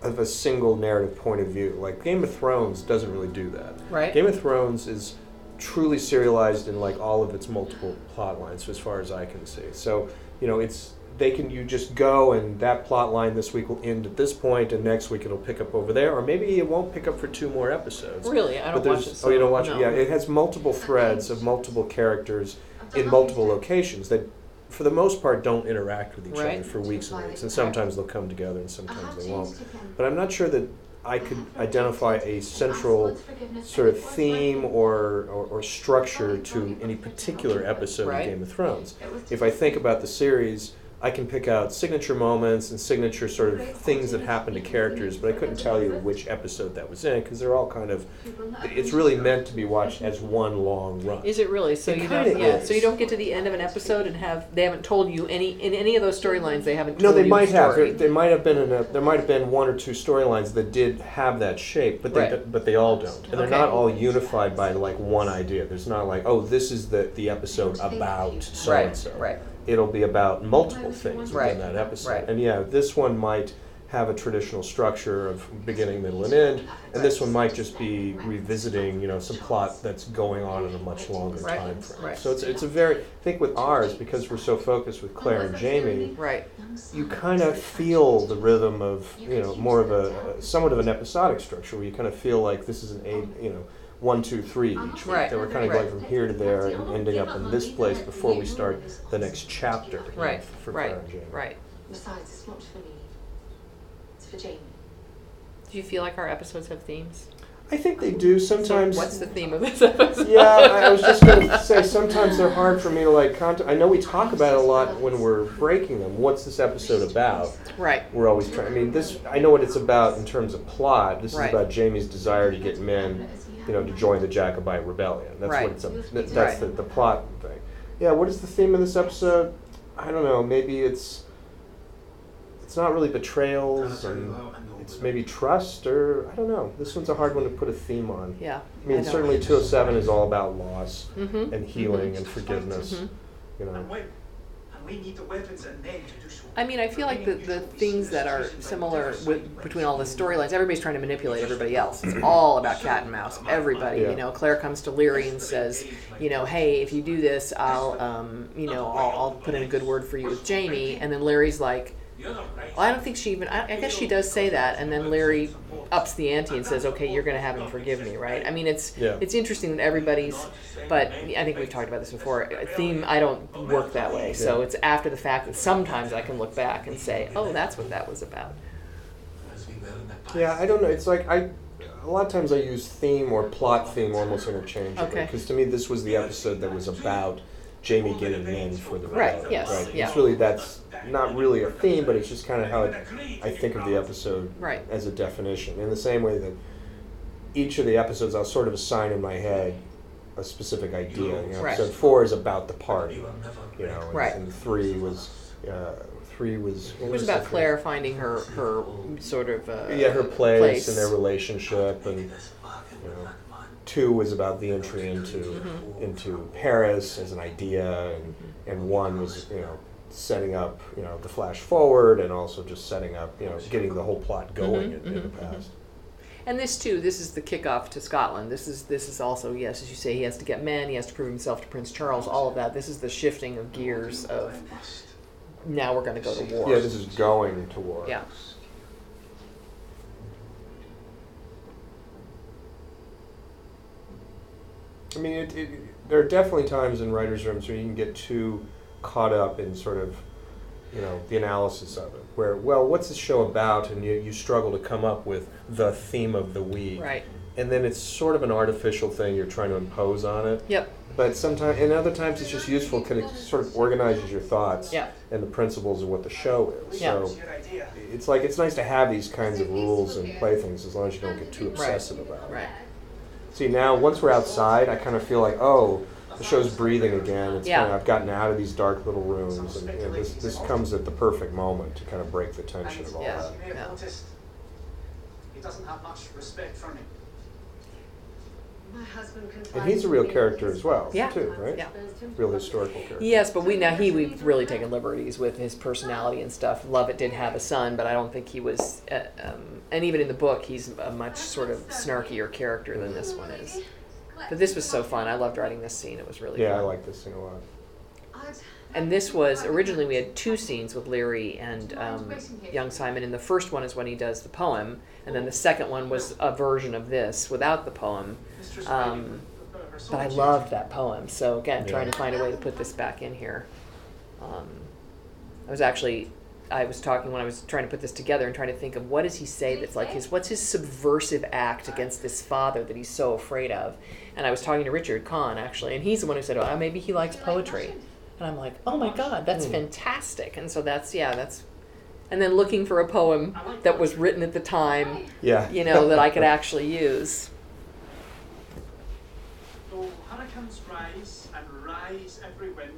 of a single narrative point of view. Like Game of Thrones doesn't really do that. Right. Game of Thrones is truly serialized in like all of its multiple plot lines, as far as I can see. So you know, it's they can you just go and that plot line this week will end at this point, and next week it'll pick up over there, or maybe it won't pick up for two more episodes. Really? I don't there's watch it. oh you don't watch no. it? Yeah, it has multiple threads of multiple characters in multiple locations that, for the most part, don't interact with each Right. other for weeks and weeks. And sometimes they'll come together, and sometimes they won't. But I'm not sure that I could identify a central sort of theme or, or, or structure to any particular episode Right. of Game of Thrones. If I think about the series, I can pick out signature moments and signature sort of things that happen to characters, but I couldn't tell you which episode that was in because they're all kind of. It's really meant to be watched as one long run. Is it really? So It you kinda don't, yeah. is. So you don't get to the end of an episode and have they haven't told you any in any of those storylines. They haven't. No, told they you might a have. story. There, there might have been in a, there might have been one or two storylines that did have that shape, but they Right. but they all don't, and they're Okay. not all unified by like one idea. There's not like oh this is the the episode about so Right, and so. right. It'll be about multiple things Right, within that episode, right. and yeah, this one might have a traditional structure of beginning, middle, and end, and this one might just be revisiting you know some plot that's going on in a much longer Right, time frame. right. So it's it's a very I think with ours because we're so focused with Claire and Jamie Right. you kind of feel the rhythm of you know more of a, a somewhat of an episodic structure where you kind of feel like this is an eight you know one two three each week Right, that we're kind of right. going from here to there and ending up in this place before we start the next chapter you know, Right. for Right. And Jamie. Right. Besides, it's not for me. It's for Jamie. Do you feel like our episodes have themes? I think they do sometimes. So what's the theme of this episode? yeah, I I was just going [laughs] to say sometimes they're hard for me to like. Cont- I know we talk about it a lot when we're breaking them. What's this episode about? Right. we're always trying. I mean, this I know what it's about in terms of plot. This Right. is about Jamie's desire to get men, you know, to join the Jacobite rebellion. That's Right. what it's. a- that- That's Right. the, the plot thing. Yeah. What is the theme of this episode? I don't know. Maybe it's. It's not really betrayals, and it's maybe trust, or I don't know. This one's a hard one to put a theme on. Yeah. I mean, know. certainly 207 is all about loss Mhm, and healing mhm. and forgiveness. Mhm. You know. And we, need the weapons and men to do so. I mean, I feel like the, the things that are similar with between all the storylines, everybody's trying to manipulate everybody else. It's all about cat and mouse. Everybody, Yeah. you know, Claire comes to Laoghaire and says, you know, hey, if you do this, I'll, um, you know, I'll, I'll put in a good word for you with Jamie. And then Larry's like, You're not right. Well, I don't think she even. I, I guess she does say that, and then Larry ups the ante and says, "Okay, you're going to have him forgive me, right?" I mean, it's Yeah. it's interesting that everybody's, but I think we've talked about this before. A theme I don't work that way, so Yeah. it's after the fact that sometimes I can look back and say, "Oh, that's what that was about." Yeah, I don't know. It's like I, a lot of times I use theme or plot theme almost interchangeably. Okay. Because to me, this was the episode that was about Jamie getting men for the Right, yes, Right. yeah. It's really that's not really a theme, but it's just kind of how it, I think of the episode Right. as a definition. In the same way that each of the episodes, I'll sort of assign in my head a specific idea. You know, Right. episode four is about the party. You know, and, Right. and three was. Uh, three was. what It was the about three? Claire finding her her sort of uh, yeah, her place, and their relationship, and you know, two was about the entry into Mm-hmm. into Paris as an idea, and and one was you know setting up you know the flash forward, and also just setting up you know getting the whole plot going Mhm, in, in the past. And this too, this is the kickoff to Scotland. This is this is also yes, as you say, he has to get men. He has to prove himself to Prince Charles. All of that. This is the shifting of gears of now we're going to go to war. Yeah, this is going to war. Yeah. I mean, it, it, there are definitely times in writers' rooms where you can get too caught up in sort of you know, the analysis of it. Where, well, what's this show about? And you, you struggle to come up with the theme of the week. Right. And then it's sort of an artificial thing you're trying to impose on it. Yep. But sometimes, and other times, it's just useful because it sort of organizes your thoughts Yeah. and the principles of what the show is. Yeah. So What's your idea? it's like it's nice to have these kinds of rules and playthings as long as you don't get too obsessive about it. Right. See now, once we're outside, I kind of feel like, oh, the show's breathing again. It's Yeah. kind of, I've gotten out of these dark little rooms, and you know, this this comes at the perfect moment to kind of break the tension of all Yeah. that. You may have Yeah. he doesn't have much respect for me. My husband And he's a real character as well, Yeah. too, right? Yeah. Real historical character. Yes, but we now he we've really taken liberties with his personality and stuff. Lovat did have a son, but I don't think he was. Uh, um, and even in the book, he's a much sort of snarkier character than this one is. But this was so fun. I loved writing this scene. It was really Yeah, I fun. like this scene a lot. And this was originally we had two scenes with Laoghaire and um, young Simon. And the first one is when he does the poem, and then the second one was a version of this without the poem. Mistress Um, but I solitude. loved that poem. So again, Yeah. trying to find a way to put this back in here. Um, I was actually, I was talking when I was trying to put this together and trying to think of what does he say that's like his, what's his subversive act against this father that he's so afraid of. And I was talking to Richard Kahn actually, and he's the one who said, oh, maybe he likes poetry. And I'm like, oh my God, that's Hmm. fantastic. And so that's, yeah, that's, and then looking for a poem that was written at the time, Yeah. you know, that I could [laughs] actually use. Though rise and rise every wind,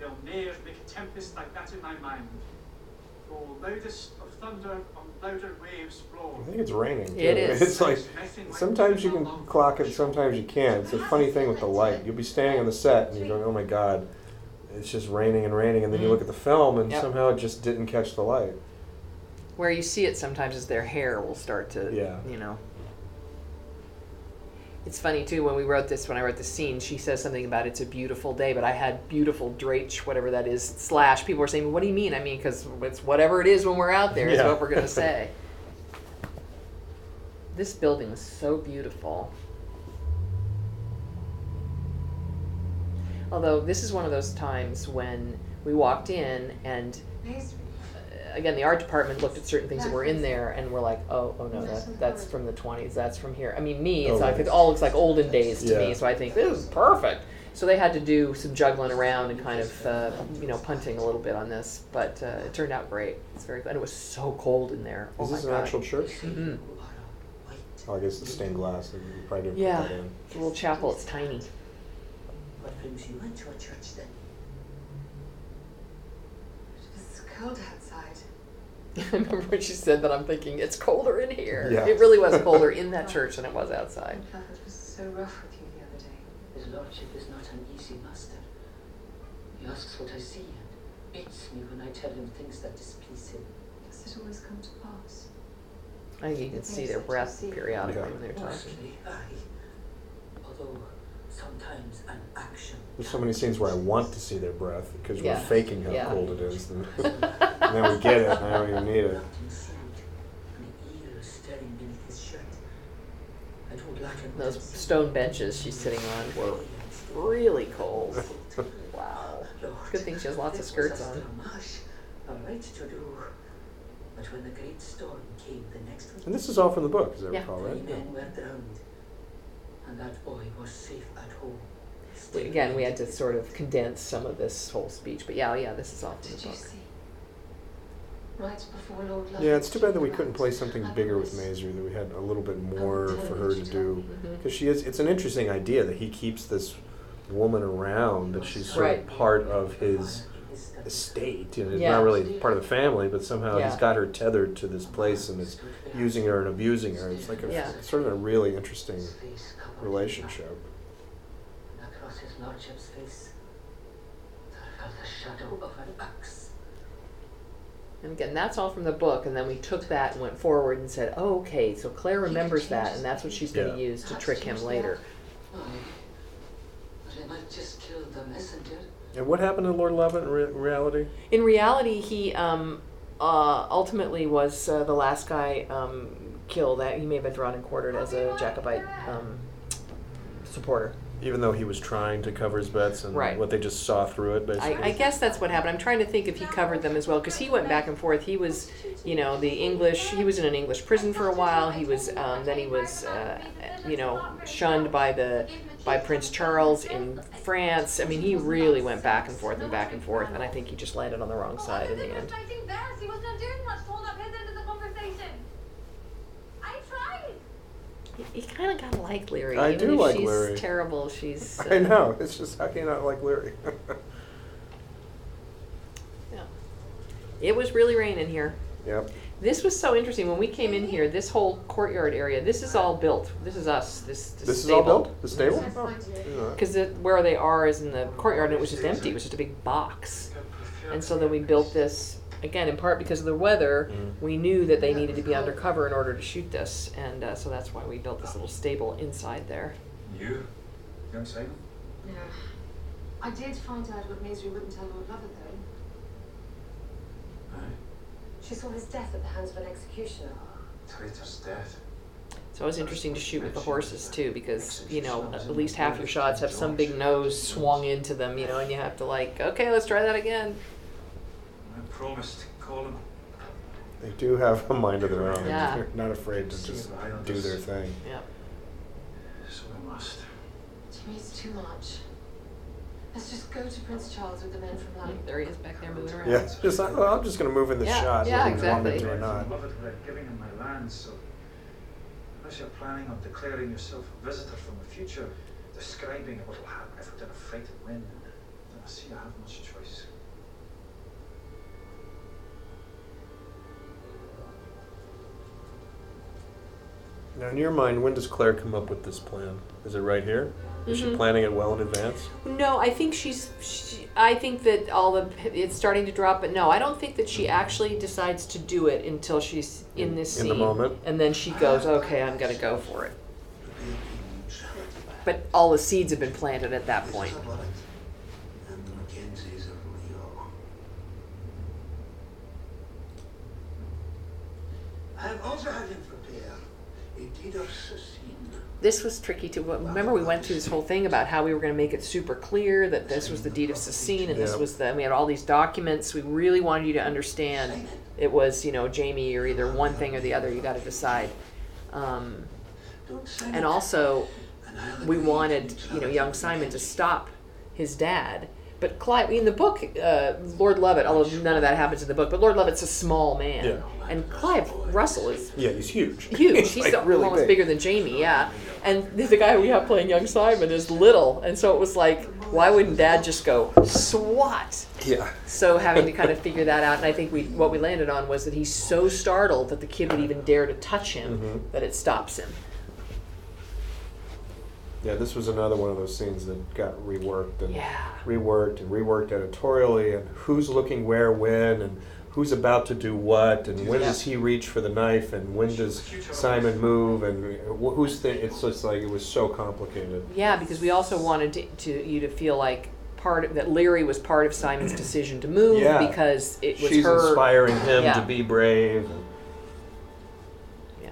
they'll ne'er make a tempest like that in my mind. For loudest of thunder on louder waves blow. I think it's raining. Too. It [laughs] is. It's like sometimes you can clock it, sometimes you can't. It's a funny thing with the light. You'll be standing on the set and you're going, "Oh my God, it's just raining and raining," and then you look mm-hmm. at the film and Yep. somehow it just didn't catch the light. Where you see it sometimes is their hair will start to, Yeah. you know. It's funny too when we wrote this. When I wrote the scene, she says something about it's a beautiful day, but I had beautiful drach, whatever that is. Slash. People were saying, "What do you mean?" I mean, because it's whatever it is when we're out there is Yeah. what we're gonna [laughs] say. this building is so beautiful. Although this is one of those times when we walked in and uh, again, the art department looked at certain things that were in there and we're like, oh, oh no, that, that's from the 20s, that's from here. I mean, me, it's Oh, like, it all looks like olden days to Yeah. me, so I think this is perfect. So they had to do some juggling around and kind of, uh, you know, punting a little bit on this, but uh, it turned out great. It's very good. And it was so cold in there. Oh Is my this an God. actual church? Mhm. Oh, I guess it's stained glass. You probably didn't Yeah, put that in. it's a little chapel. It's tiny. What brings you into a church then? It's cold outside. [laughs] I remember when she said that. I'm thinking it's colder in here. Yeah. It really was colder in that [laughs] church than it was outside. Clifford was so rough with you the other day. His lordship is not an easy master. He asks what I see and beats me when I tell him things that displease him. Does it always come to pass? I think you can see their breath periodically Yeah. when they're talking. Mostly, aye. Although sometimes an action. There's so many scenes where I want to see their breath because Yeah. we're faking how Yeah. cold it is, and, [laughs] [laughs] and then we get it, and I don't even need it. Wrapped in silk, and an eel staring beneath his shirt. I told Latin what Those stone benches she's sitting on were really cold. [laughs] Wow. Good thing she has lots of skirts was a on. stramash, a to do. But when the great storm came the next week, And this is all from the book, as I Yeah. recall, three right? men were drowned, and that boy was safe at home. We- Again, we had to sort of condense some of this whole speech, but yeah, yeah, this is all from Did the you book. see? Right before Lord Love Yeah, it's too bad that we couldn't play something bigger with was- Maisri, that we had a little bit more for her to do. Because mm-hmm. she is, it's an interesting idea that he keeps this woman around, that oh, she's sort Right. of part of his His study. estate. You know, Yeah. not really part of the family, but somehow he's Yeah. got her tethered to this place and is using her and abusing her. It's like a, Yeah. sort of a really interesting His face covered in relationship. And his lordship's face, there fell the shadow of an axe. And again, that's all from the book, and then we took that and went forward and said, oh, okay, so Claire remembers that, and that's what she's going to Yeah. use to trick him later. Aye. But I might just kill the messenger. And what happened to Lord Lovat in re- reality? In reality, he um, uh, ultimately was uh, the last guy um, killed. That he may have been drawn and quartered as a Jacobite um, supporter. Even though he was trying to cover his bets and Right. what they just saw through it, basically. I, I guess that's what happened. I'm trying to think if he covered them as well, because he went back and forth. He was, you know, the English. He was in an English prison for a while. He was, um, then he was, uh, you know, shunned by the by Prince Charles in France. I mean, he really went back and forth and back and forth, and I think he just landed on the wrong side in the end. Protecting theirs. He wasn't doing much to hold up his end of the conversation. I tried. He, he kind of got to like Laoghaire. I Even do if like she's Laoghaire. terrible. She's. [laughs] I uh, know. It's just how can you not like Laoghaire? [laughs] Yeah. It was really raining here. yep. This was so interesting when we came in here. This whole courtyard area. This is all built. This is us. This this, This is stable. all built. The stable. That's Oh, fine to do. didn't know that. because where they are is in the courtyard and it was just empty it was just a big box and so then we built this again in part because of the weather Mm. we knew that they needed to be undercover in order to shoot this and uh, so that's why we built this little stable inside there You, young Simon? Yeah. I did find out what Maisie wouldn't tell Lord Lovat though. Aye. She saw his death at the hands of an executioner. Traitor's death. so it was interesting to shoot with the horses too because you know at least half your shots have some big nose swung into them you know and you have to like okay let's try that again I promised to call him. They do have a mind of their own. Yeah. They're not afraid to just do their thing. yeah So I must. Jimmy, it's too much. Let's just go to Prince Charles with the men from London. there he is back there moving around Yeah. Just like, well, I'm just gonna move in this Yeah, shot. yeah, whether you want me exactly. to or not. Love it without giving him my land, so unless you're planning on declaring yourself a visitor from the future, describing what will happen if we're in a fight and win, then I see I have much choice. Now, in your mind, when does Claire come up with this plan? Is it right here? Is she Mhm. planning it well in advance? No, I think she's. She, I think that all the it's starting to drop, but no, I don't think that she actually decides to do it until she's in this In scene. the moment? and then she goes, "Okay, I'm gonna go for it." But all the seeds have been planted at that point. And the Mackenzies of Leoch. I have also had him prepare a deed of cession. This was tricky too. Remember, we went through this whole thing about how we were going to make it super clear that this was the deed of sasine, and this was the. We had all these documents. We really wanted you to understand it was, you know, Jamie. You're either one thing or the other. You got to decide. Um, and also, we wanted you know young Simon to stop his dad. But Clive, in the book, uh, Lord Lovat, although none of that happens in the book, but Lord Lovat's a small man, Yeah. and Clive Russell is Yeah, he's huge. [laughs] huge. He's like really almost big. bigger than Jamie, yeah. And the the guy we have playing young Simon is little, and so it was like, why wouldn't Dad just go swat? Yeah. So having to kind of figure that out, and I think we what we landed on was that he's so startled that the kid would even dare to touch him Mhm. that it stops him. Yeah, this was another one of those scenes that got reworked and Yeah. reworked and reworked editorially, and who's looking where when, and who's about to do what, and when Yeah. does he reach for the knife, and when does Simon move, and who's the? It's just like it was so complicated. Yeah, because we also wanted to, to you to feel like part of that Laoghaire was part of Simon's decision to move Yeah. because it was She's her. inspiring him Yeah. to be brave. And, Yeah,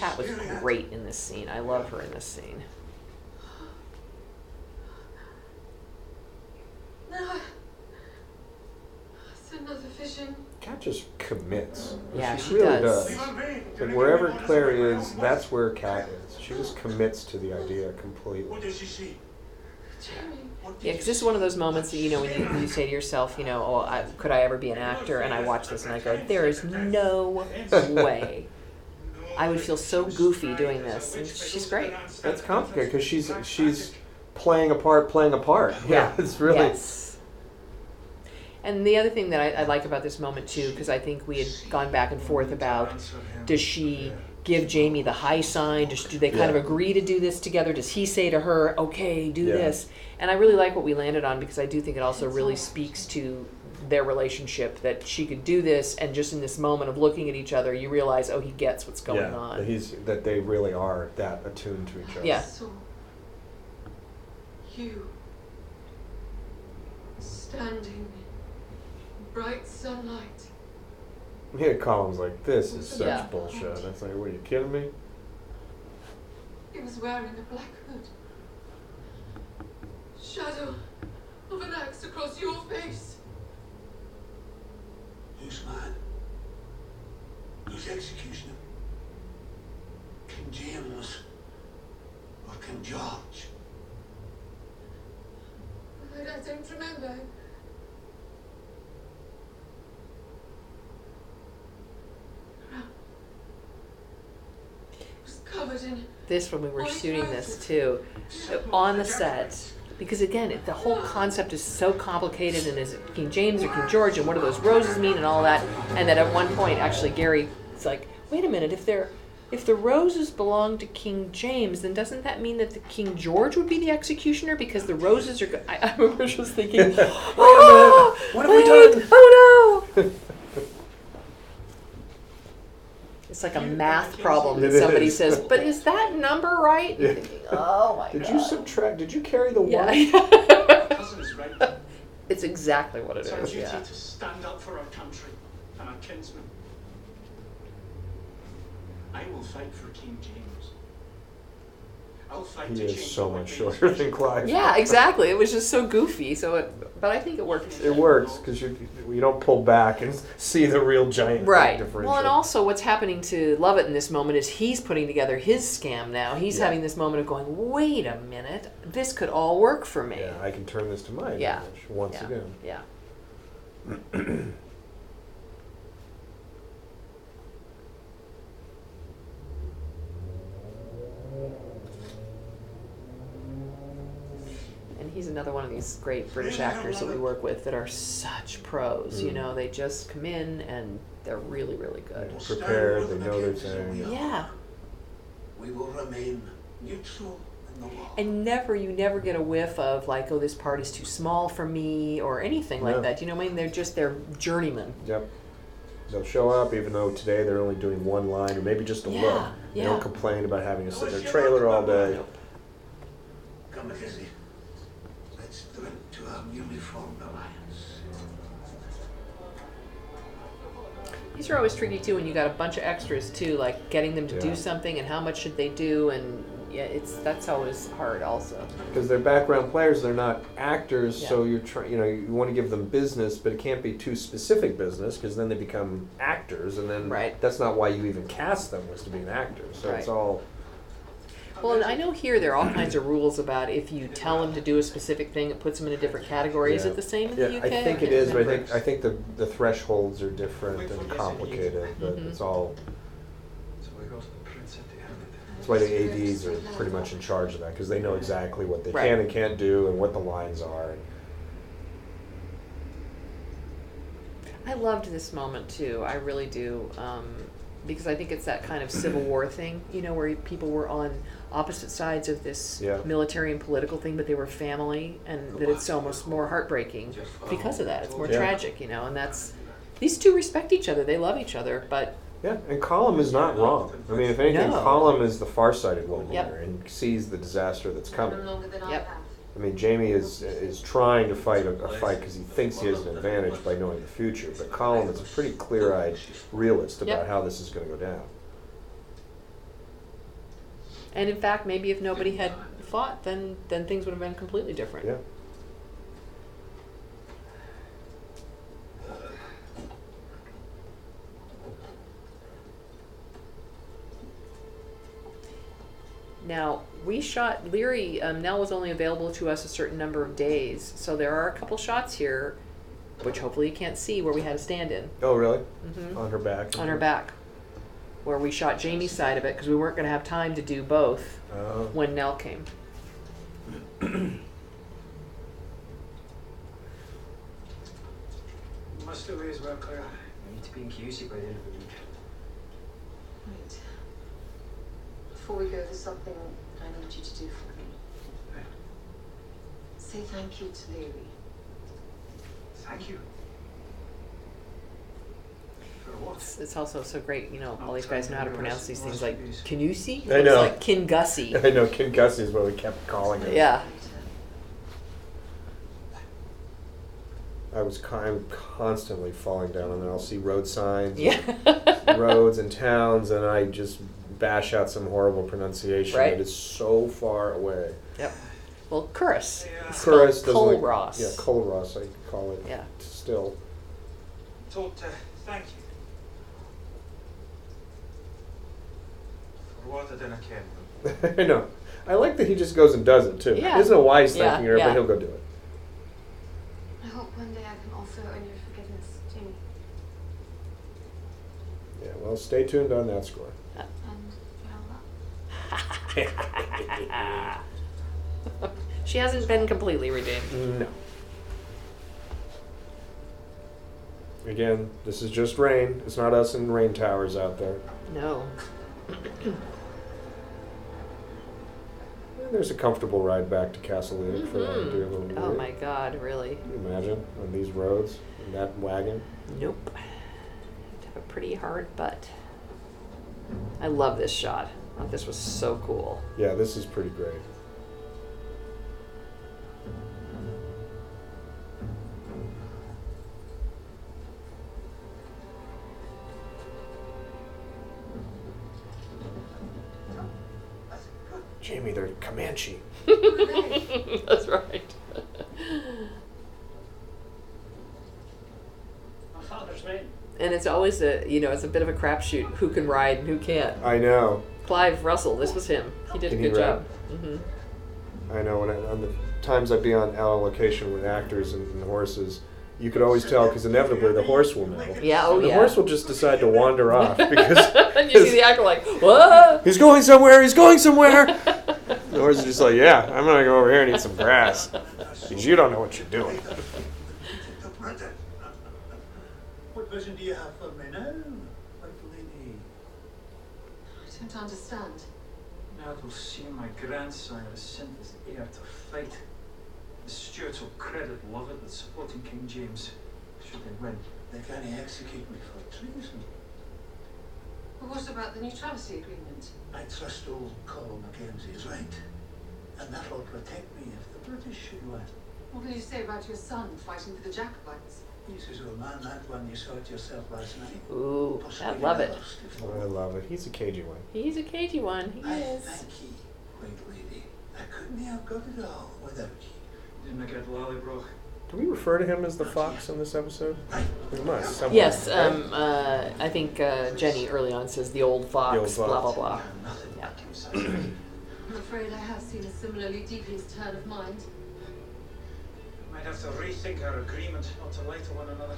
What are you Cait was great in this scene. I love her in this scene. No. It's another vision. Cait just commits. Yeah, she, she really does. does. Like wherever Claire is, that's where Cait is. She just commits to the idea completely. What does she see? Jamie. What did Yeah, because this is one of those moments that you know when you, you say to yourself, you know, oh, I, could I ever be an actor? And I watch this and I go, there is no way. I would feel so goofy doing this, and she's great. That's complicated because she's she's playing a part, playing a part. [laughs] Yeah. it's really. Yes. And the other thing that I, I like about this moment too, because I think we had gone back and forth about, does she give Jamie the high sign? Does, do they kind of agree to do this together? Does he say to her, "Okay, do Yeah. this"? And I really like what we landed on because I do think it also really speaks to their relationship that she could do this, and just in this moment of looking at each other, you realize, oh, he gets what's going yeah, on. That he's that they really are that attuned to each other. Yeah. I saw you standing in bright sunlight. Yeah, Colum's like, this is such Yeah. bullshit. It's like, what are you kidding me? He was wearing a black hood. Shadow of an axe across your face. Who's man? Who's executioner? King James or King George? I, I don't remember. It was covered in this when we were shooting this too on the set because again it, the whole concept is so complicated and is it king james or king george and what do those roses mean and all that and that at one point actually gary is like wait a minute if they're if the roses belong to king james then doesn't that mean that the king george would be the executioner because the roses are go- I, [laughs] I remember just thinking [laughs] oh, [gasps] What have we wait, done?" oh no [laughs] it's like a math problem that It somebody is. says [laughs] but is that number right Yeah. Thinking, oh my Did god you subtract? Did you carry the one? yeah [laughs] Cousins, right? it's exactly what it It's our is duty yeah to stand up for our country and our kinsmen. I will fight for King James. I'll fight He to is so the much way shorter than Clive. yeah exactly it was just so goofy so it but i think it works. It works because you you don't pull back and see the real giant Right. differential. Well, and also what's happening to Lovat in this moment is he's putting together his scam now. He's Yeah. having this moment of going, wait a minute, this could all work for me. yeah, I can turn this to my Yeah. advantage once yeah. again. Yeah. [clears throat] he's another one of these great British actors that we work with that are such pros. You Mm. know, they just come in and they're really, really good. They're prepared. They know their thing. Yeah. We will remain neutral in the war. And never, you never get a whiff of like, oh, this part is too small for me or anything like No. that. You know what I mean? They're just, they're journeymen. Yep. They'll show up even though today they're only doing one line or maybe just a Yeah, look. They yeah. don't complain about having to sit in their trailer all day. Come, Mackenzie. Let's drink to our newly formed alliance. These are always tricky too when you got a bunch of extras too, like getting them to Yeah. do something and how much should they do and yeah, it's that's always hard also. Because they're background players, they're not actors. Yeah. So you're trying, you know, you want to give them business, but it can't be too specific business because then they become actors, and then Right. that's not why you even cast them was to be an actor. So it's Right. all Well, and I know here there are all kinds of rules about if you tell them to do a specific thing, it puts them in a different category. Is it the same in Yeah, the UK? I think it is, but I think I think the the thresholds are different and complicated, but Mhm. it's all. So we got the prince at the end. That's why the ads are pretty much in charge of that because they know exactly what they Right. can and can't do and what the lines are. And I loved this moment too. I really do. Um, because I think it's that kind of Civil War thing, you know, where people were on opposite sides of this Yeah. military and political thing, but they were family, and that it's almost more heartbreaking because of that. It's more Yeah. tragic, you know, and that's these two respect each other. They love each other, but yeah, and Colum is not wrong. I mean, if anything, No. Colum is the farsighted one Yep. here and sees the disaster that's coming. Longer than I Yep. have. I mean, Jamie is is trying to fight a, a fight because he thinks he has an advantage by knowing the future. But Colum is a pretty clear-eyed realist about Yep. how this is going to go down. and in fact, maybe if nobody had fought, then then things would have been completely different. Yeah. Now, we shot Laoghaire, um, Nell was only available to us a certain number of days. So there are a couple shots here, which hopefully you can't see, where we had a stand in Oh, really? Mhm. On her back. on her back. Where we shot Jamie's side of it because we weren't going to have time to do both Oh. when Nell came. Must do as well, Claire. We need to be in QC by the end of the week. Wait. Before we go, there's something I need you to do for me. Say thank you to Laoghaire. Thank you. For what? It's, it's also so great, you know, oh, all these guys know how to pronounce these things like Recipes. Canusi. [laughs] I know. It's like Kingussie. I know King Gussie is what we kept calling her. Yeah. I was con- I'm constantly falling down, and then I'll see road signs, Yeah. and roads and towns, and I just bash out some horrible pronunciation Right. that is so far away. Yep. Well, Curris. Yeah. It's Chorus spelled doesn't. Colross. Yeah, Colross. I call it. Yeah. Still. told to thank you. For what I didn't ken. I know. I like that he just goes and does it too. Yeah. He doesn't know why he's Yeah, thanking her, yeah. but he'll go do it. I hope one day I can also earn your forgiveness, Jamie. Yeah. Well, stay tuned on that score. And [laughs] she hasn't been completely redeemed. No. Again, this is just rain. It's not us in rain towers out there. No. There's a comfortable ride back to Castle Leoch for our mm-hmm. dear little. Oh my God! Really? Can you imagine on these roads in that wagon? Nope. Have a pretty hard butt. I love this shot. I thought this was so cool. Yeah, this is pretty great. Jamie, they're Comanche. [laughs] That's right. My father's men. And it's always a you know it's a bit of a crapshoot who can ride and who can't. I know. Clive Russell, this was him. He did Can a good job. ride? hmm I know when I, on the times I'd be on out on location with actors and, and horses, you could always tell because inevitably the horse will know. Yeah. Oh the yeah. horse will just decide to wander off [laughs] because and you see the actor like, what? he's going somewhere. He's going somewhere. the horse is just like, yeah, I'm gonna go over here and eat some grass because you don't know what you're doing. What vision do you have for me now, my lady? I don't understand. Now they'll see my grandsire as sent as heir to fight. The Stuarts will credit Lovat with supporting King James, should they win. They can't execute me for treason. But what about the neutrality agreement? I trust old Colum Mackenzie is right. And that'll protect me if the British should win. What will you say about your son fighting for the Jacobites? He says, oh man, that one you saw it yourself last night. Ooh, I Possibly love it. lost if Oh, I love it. He's a cagey one. He's a cagey one. He I is. thank ye, great lady. I couldn't have got it all without ye. Didn't I get Lallybroch? Do we refer to him as the fox in this episode? We must. Somewhere, Yes, right? um, uh, I think uh, Jenny early on says the old fox, The old blah blah fox. blah. Nothing Yeah. like himself. I'm afraid I have seen a similarly devious turn of mind. Might have to rethink our agreement not to lie to one another.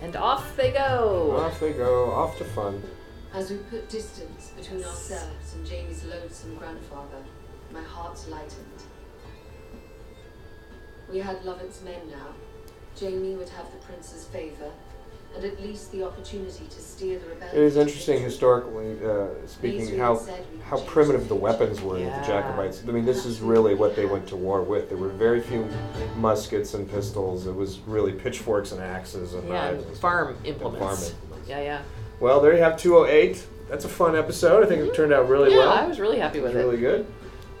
And off they go. Off they go, off to fun. As we put distance between ourselves and Jamie's loathsome grandfather, my heart lightened. We had Lovat's men now. Jamie would have the prince's favour, and at least the opportunity to steer the rebellion. It is to interesting historically uh, speaking how had said we could how primitive the weapons were that Yeah. the Jacobites. I mean, this is really what they went to war with. There were very few muskets and pistols. It was really pitchforks and axes and Yeah, knives. and and farm. And implements. farm implements. Yeah, yeah. Well, there you have 208. That's a fun episode. I think it turned out really yeah, well. I was really happy It with was it. really good.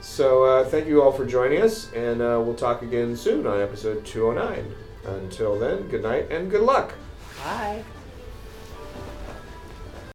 So uh, thank you all for joining us, and uh, we'll talk again soon on episode 209. Until then, good night and good luck. Bye.